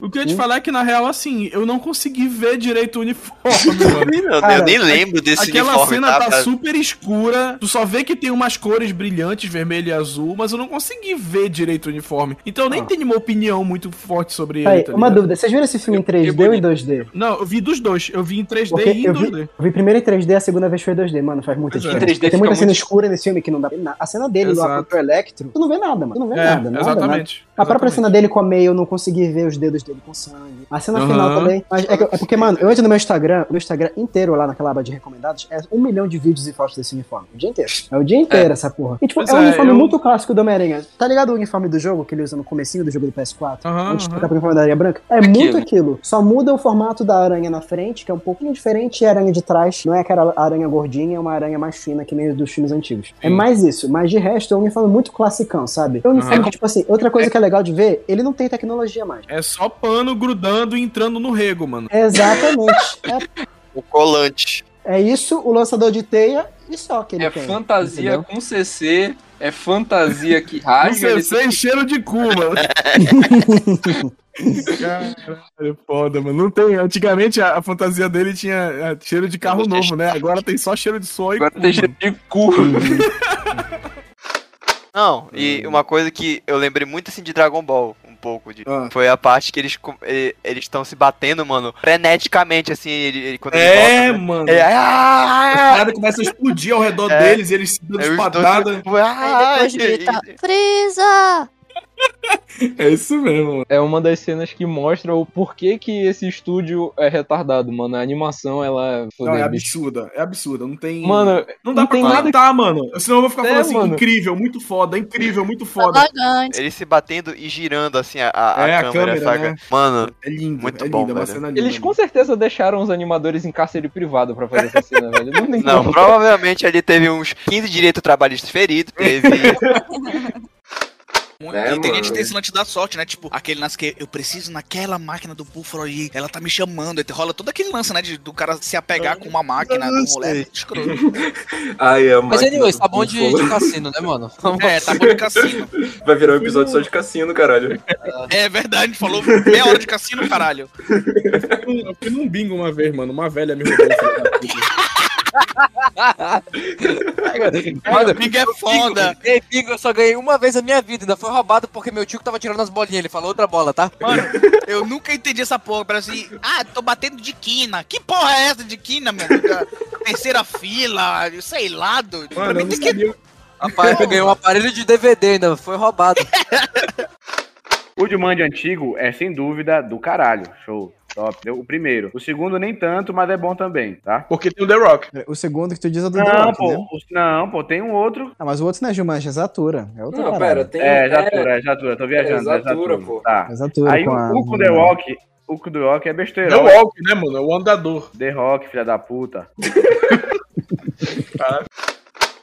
O que eu ia te falar é que, na real, assim, eu não consegui ver direito o uniforme, mano. Meu Deus, eu nem lembro desse Aquela uniforme, cena tá, tá super escura, tu só vê que tem umas cores brilhantes, vermelho e azul, mas eu não consegui ver direito o uniforme. Então eu nem tenho uma opinião muito forte sobre ele, Aí, tá uma dúvida, vocês viram esse filme em 3D ou em 2D? Não, eu vi dos dois. Eu vi em 3D Porque e em eu vi, 2D. eu vi primeiro em 3D, a segunda vez foi em 2D, mano, faz muita é. diferença. Em 3D Tem muita cena muito- escura nesse filme que não dá nada. A cena dele lá Exato. contra o Electro, tu não vê nada, mano. Tu não vê É, nada, nada, exatamente, nada. A própria cena dele com a May, eu não consegui ver os dedos dele com sangue. A cena Aham. final também. Mas é, que- é porque, mano, eu entro no meu Instagram, o meu Instagram inteiro lá naquela aba de recomendados, é um milhão de vídeos e fotos desse uniforme. O dia inteiro. É o dia inteiro essa porra. E, tipo, Pois é um é, uniforme eu- muito clássico do Homem-Aranha. Tá ligado o uniforme do jogo que ele usa no comecinho do jogo do PS4? Aham, antes de trocar pro uniforme da Aranha Branca? É muito aquilo. Só muda o formato da aranha na frente, que é um pouquinho diferente, e a aranha de trás não é aquela aranha gordinha, é uma aranha mais fina, que nem os dos filmes antigos. É Sim. mais isso. Mas de resto, é um uniforme muito classicão, sabe? É um uniforme Aham. que, tipo assim, outra coisa que é legal de ver, ele não tem tecnologia mais. É só pano grudando e entrando no rego, mano. Exatamente. É, O colante. é isso, o lançador de teia e só que ele É tem. fantasia entendeu? com CC, é fantasia que rasga. Ele sei, sem cheiro de cu, mano. Caralho, foda, mano. Não tem. Antigamente a, a fantasia dele tinha é, cheiro de carro novo, né? Agora tem só cheiro de sonho. Agora tem cheiro de cu. Não, e uma coisa que eu lembrei muito assim de Dragon Ball, pouco de. Ah. Foi a parte que eles eles estão se batendo, mano, freneticamente, assim, ele, ele- quando ele É, volta, né? mano. Ele, ah, As paradas começam a explodir ao redor É. deles e eles se dando espadada. ficam, ah, Aí depois grita, Freeza! É isso mesmo. mano. É uma das cenas que mostra o porquê que esse estúdio é retardado, mano. A animação, ela. Não, é foda, bicho. absurda. É absurda. Não tem. Mano, não dá não pra comentar, mano. Senão eu vou ficar É, falando assim, mano. incrível, muito foda, incrível, muito foda. Eles se batendo e girando assim a, a, É, a câmera, câmera, saca? né? Mano, é lindo, muito é bom, lindo, é velho. cena linda. Eles com certeza deixaram os animadores em cárcere privado pra fazer essa cena, velho. Não tem Não, como. provavelmente ali teve uns 15 direitos trabalhistas feridos, teve. e tem gente que tem esse lance da sorte, né? Tipo, aquele lance que eu preciso naquela máquina do búfalo ali, ela tá me chamando. Aí rola todo aquele lance, né? De, do cara se apegar com uma máquina do rolê. É muito escroto. Ai, é Mas, anyways, tá bom de, de cassino, né, mano? É, tá bom de cassino. Vai virar um episódio só de cassino, caralho. É verdade, falou meia hora de cassino, caralho. Eu fui num bingo uma vez, mano. Uma velha me roubou. Mano, Bingo é foda. Ei, Bingo, eu só ganhei uma vez na minha vida. Ainda foi roubado porque meu tio que tava tirando as bolinhas. Ele falou outra bola, tá? Mano, eu nunca entendi essa porra. Parece assim, ah, tô batendo de quina. Que porra é essa de quina, mano? Da Terceira fila, sei lá, doido. Pra Mano, eu mim tem que. Rapaz, eu ganhei um aparelho de DVD ainda. Foi roubado. O Jumanji antigo é sem dúvida do caralho. Show. Top. O primeiro. O segundo nem tanto, mas é bom também, tá? Porque tem o The Rock. O segundo que tu diz é do The Não, Rock, pô, né? não, pô, tem um outro. Ah, mas o outro não é Jumanji, é Zatura. É outra Não, parada. pera, tem. É, Zatura, é Zatura, tô viajando. É É Zatura, pô. Tá. É Zatura Aí com o, a- o com The Rock, o The Rock é besteira. The Rock, né, mano? É o andador. The Rock, filha da puta.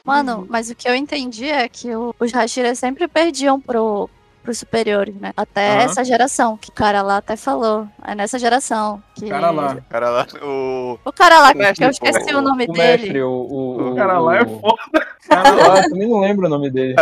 Mano, mas o que eu entendi é que o- os Hashiras sempre perdiam pro, pros superiores, né? Até Aham. essa geração, que o cara lá até falou. É nessa geração. Que... Cara lá. Cara lá, o. O cara lá, O mestre, que eu esqueci pô, o nome O dele. mestre, o. O, O cara lá é foda. Cara lá, também não lembro o nome dele.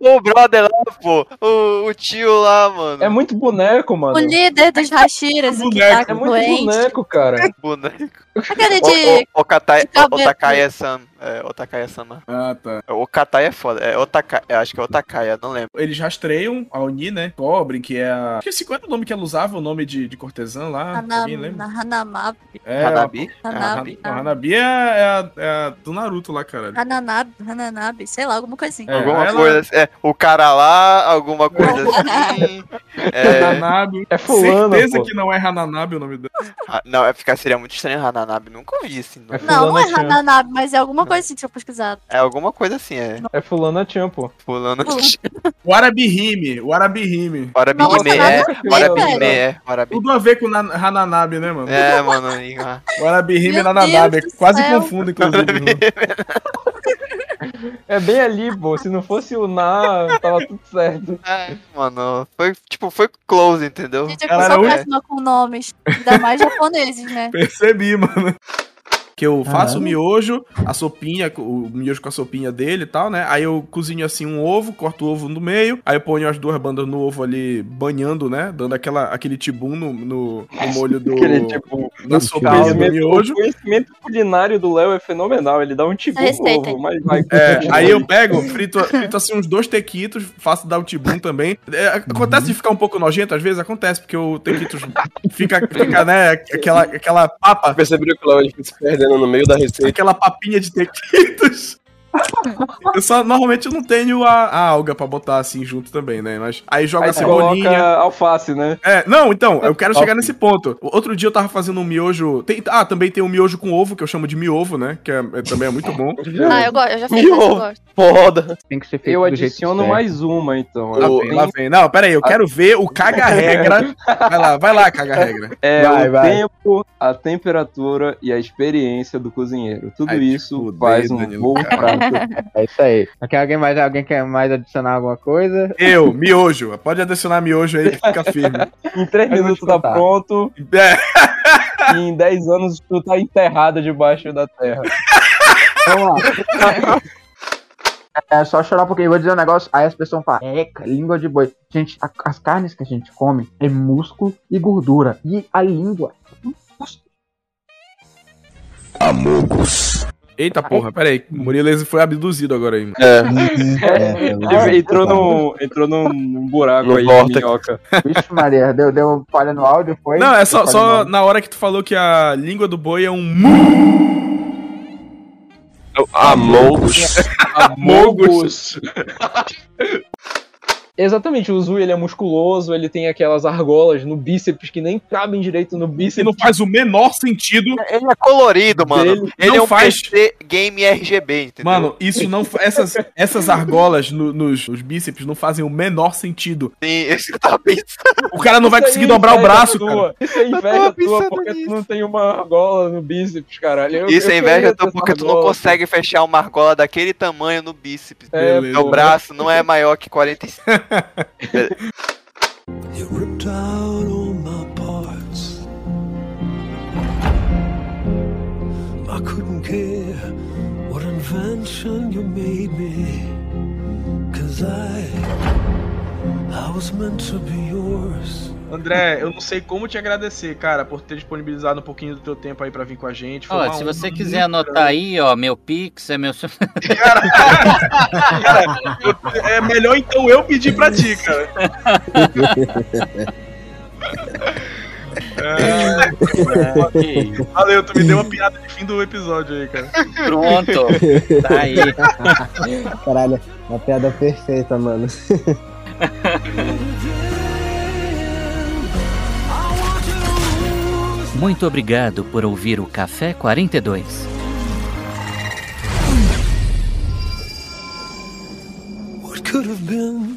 o brother lá, pô. O, o tio lá, mano. É muito boneco, mano. O líder dos Hashiras, que Boneco. tá É muito doente. boneco, cara. Boneco. Aquele O, de. o, o, Katai, de cabelo. o Takaya-san. É, Otakaya-sama. Ah, tá. O Katai é foda. É Otaka... Eu acho que é Otakaya, não lembro. Eles rastreiam a Oni, né? Cobrem, que é a. Esqueci qual era o nome que ela usava, o nome de, de cortesã lá. Hana- Alguém lembra? na Hanamabi. É, Hanabi? a- Hanabi. a Hanabi é, é a, é a do Naruto lá, caralho. Hananabi, Hananabi, sei lá, alguma coisa assim. É, alguma ela- coisa assim. É, o cara lá, alguma coisa assim. É, Hananabi. É fulana, Certeza pô. que não é Hananabi o nome dela. Ah, não, é ficar seria muito estranho Hananabi. Nunca ouvi assim. Não. Não, não é Hananabi, mas é alguma coisa assim, deixa eu pesquisar. É alguma coisa assim, é. É fulana Chan, pô. Fulano. O Arabihime, o Arabihime. Big nada é. a ver, Hora Big velho. é. Hora Big. Tudo a ver com na- Hananabi, né, mano? É, mano. O Arabihime e do Quase confundo, inclusive. É bem ali, pô. Se não fosse o Na, tava tudo certo. É, mano. Foi, tipo, foi close, entendeu? Gente, eu sou péssima com nomes, ainda mais japoneses, né? Percebi, mano. Que eu faço o miojo, a sopinha, o miojo com a sopinha dele e tal, né? Aí eu cozinho assim um ovo, corto o ovo no meio, aí eu ponho as duas bandas no ovo ali, banhando, né? Dando aquela, aquele tibum no, no, no molho do. Aquele tipo. na sopinha do miojo. o conhecimento culinário do Léo é fenomenal. Ele dá um tipo Essa receita novo, mas vai. É, aí eu pego, frito, frito assim uns dois tequitos, faço dar o tibum também. É, acontece de ficar um pouco nojento, às vezes acontece, porque o tequitos fica, fica, né, aquela, aquela papa, Perceberam que o Léo se perdendo no meio da receita. aquela papinha de tequitos. Eu só, normalmente eu não tenho a, a alga pra botar assim junto também, né? Mas aí joga Aí a cebolinha. coloca alface, né? É, não, então, eu quero chegar nesse ponto. Outro dia eu tava fazendo um miojo. tem- ah, também tem um miojo com ovo, que eu chamo de miovo, né? Que é, é- também é muito bom. Ah, eu gosto, eu já fiz, Miovo. gosto. Foda. Tem que ser feito Eu adiciono mais uma, então. Vem, lá vem. Não, pera aí, eu quero ver o caga-regra. Vai lá, vai lá, caga-regra. É Vai, o vai. tempo, a temperatura e a experiência do cozinheiro. Tudo Ai, isso faz um bom prato. É isso aí. Quer alguém mais, alguém quer mais adicionar alguma coisa? Eu, miojo. Pode adicionar miojo aí que fica firme. Em 3 Eu vou minutos tá pronto É, e em 10 anos tu tá enterrado debaixo da terra. Vamos lá. É só chorar porque eu vou dizer um negócio, aí as pessoas falam, eca, língua de boi. Gente, a- as carnes que a gente come é músculo e gordura. E a língua. Eita porra, pera aí. O Murilo foi abduzido agora aí. mano. É. É, Ele entrou, no, entrou num, num buraco No aí, vórtice. minhoca. Vixe, Maria, deu, deu falha no áudio, foi? Não, é só, só na hora que tu falou que a língua do boi é um mu. Amogus. Exatamente, o Zui ele é musculoso, ele tem aquelas argolas no bíceps que nem cabem direito no bíceps. não faz o menor sentido. Ele é colorido, mano. Dele. Ele Não é um faz. PC game RGB, entendeu? Mano, isso não. fa- Essas, essas argolas no- nos, nos bíceps não fazem o menor sentido. Sim, esse que tava pensando. O cara não vai Isso conseguir aí dobrar o braço, tua. cara. Isso é inveja tua porque nisso. tu não tem uma argola no bíceps, caralho. Eu- Isso eu é inveja tua porque tu não consegue fechar uma argola daquele tamanho no bíceps. É, Beleza. Meu braço não é maior que 45. You ripped out all my parts. I couldn't care what invention you made me. Cause I, I was meant to be yours. André, eu não sei como te agradecer, cara, por ter disponibilizado um pouquinho do teu tempo aí pra vir com a gente. Ó, se você quiser anotar aí, ó, meu Pix é meu. Cara, eu- é melhor então eu pedir pra ti, cara. É, valeu, tu me deu uma piada de fim do episódio aí, cara. Pronto, tá aí. Caralho, uma piada perfeita, mano. Muito obrigado por ouvir o Café 42. What could have been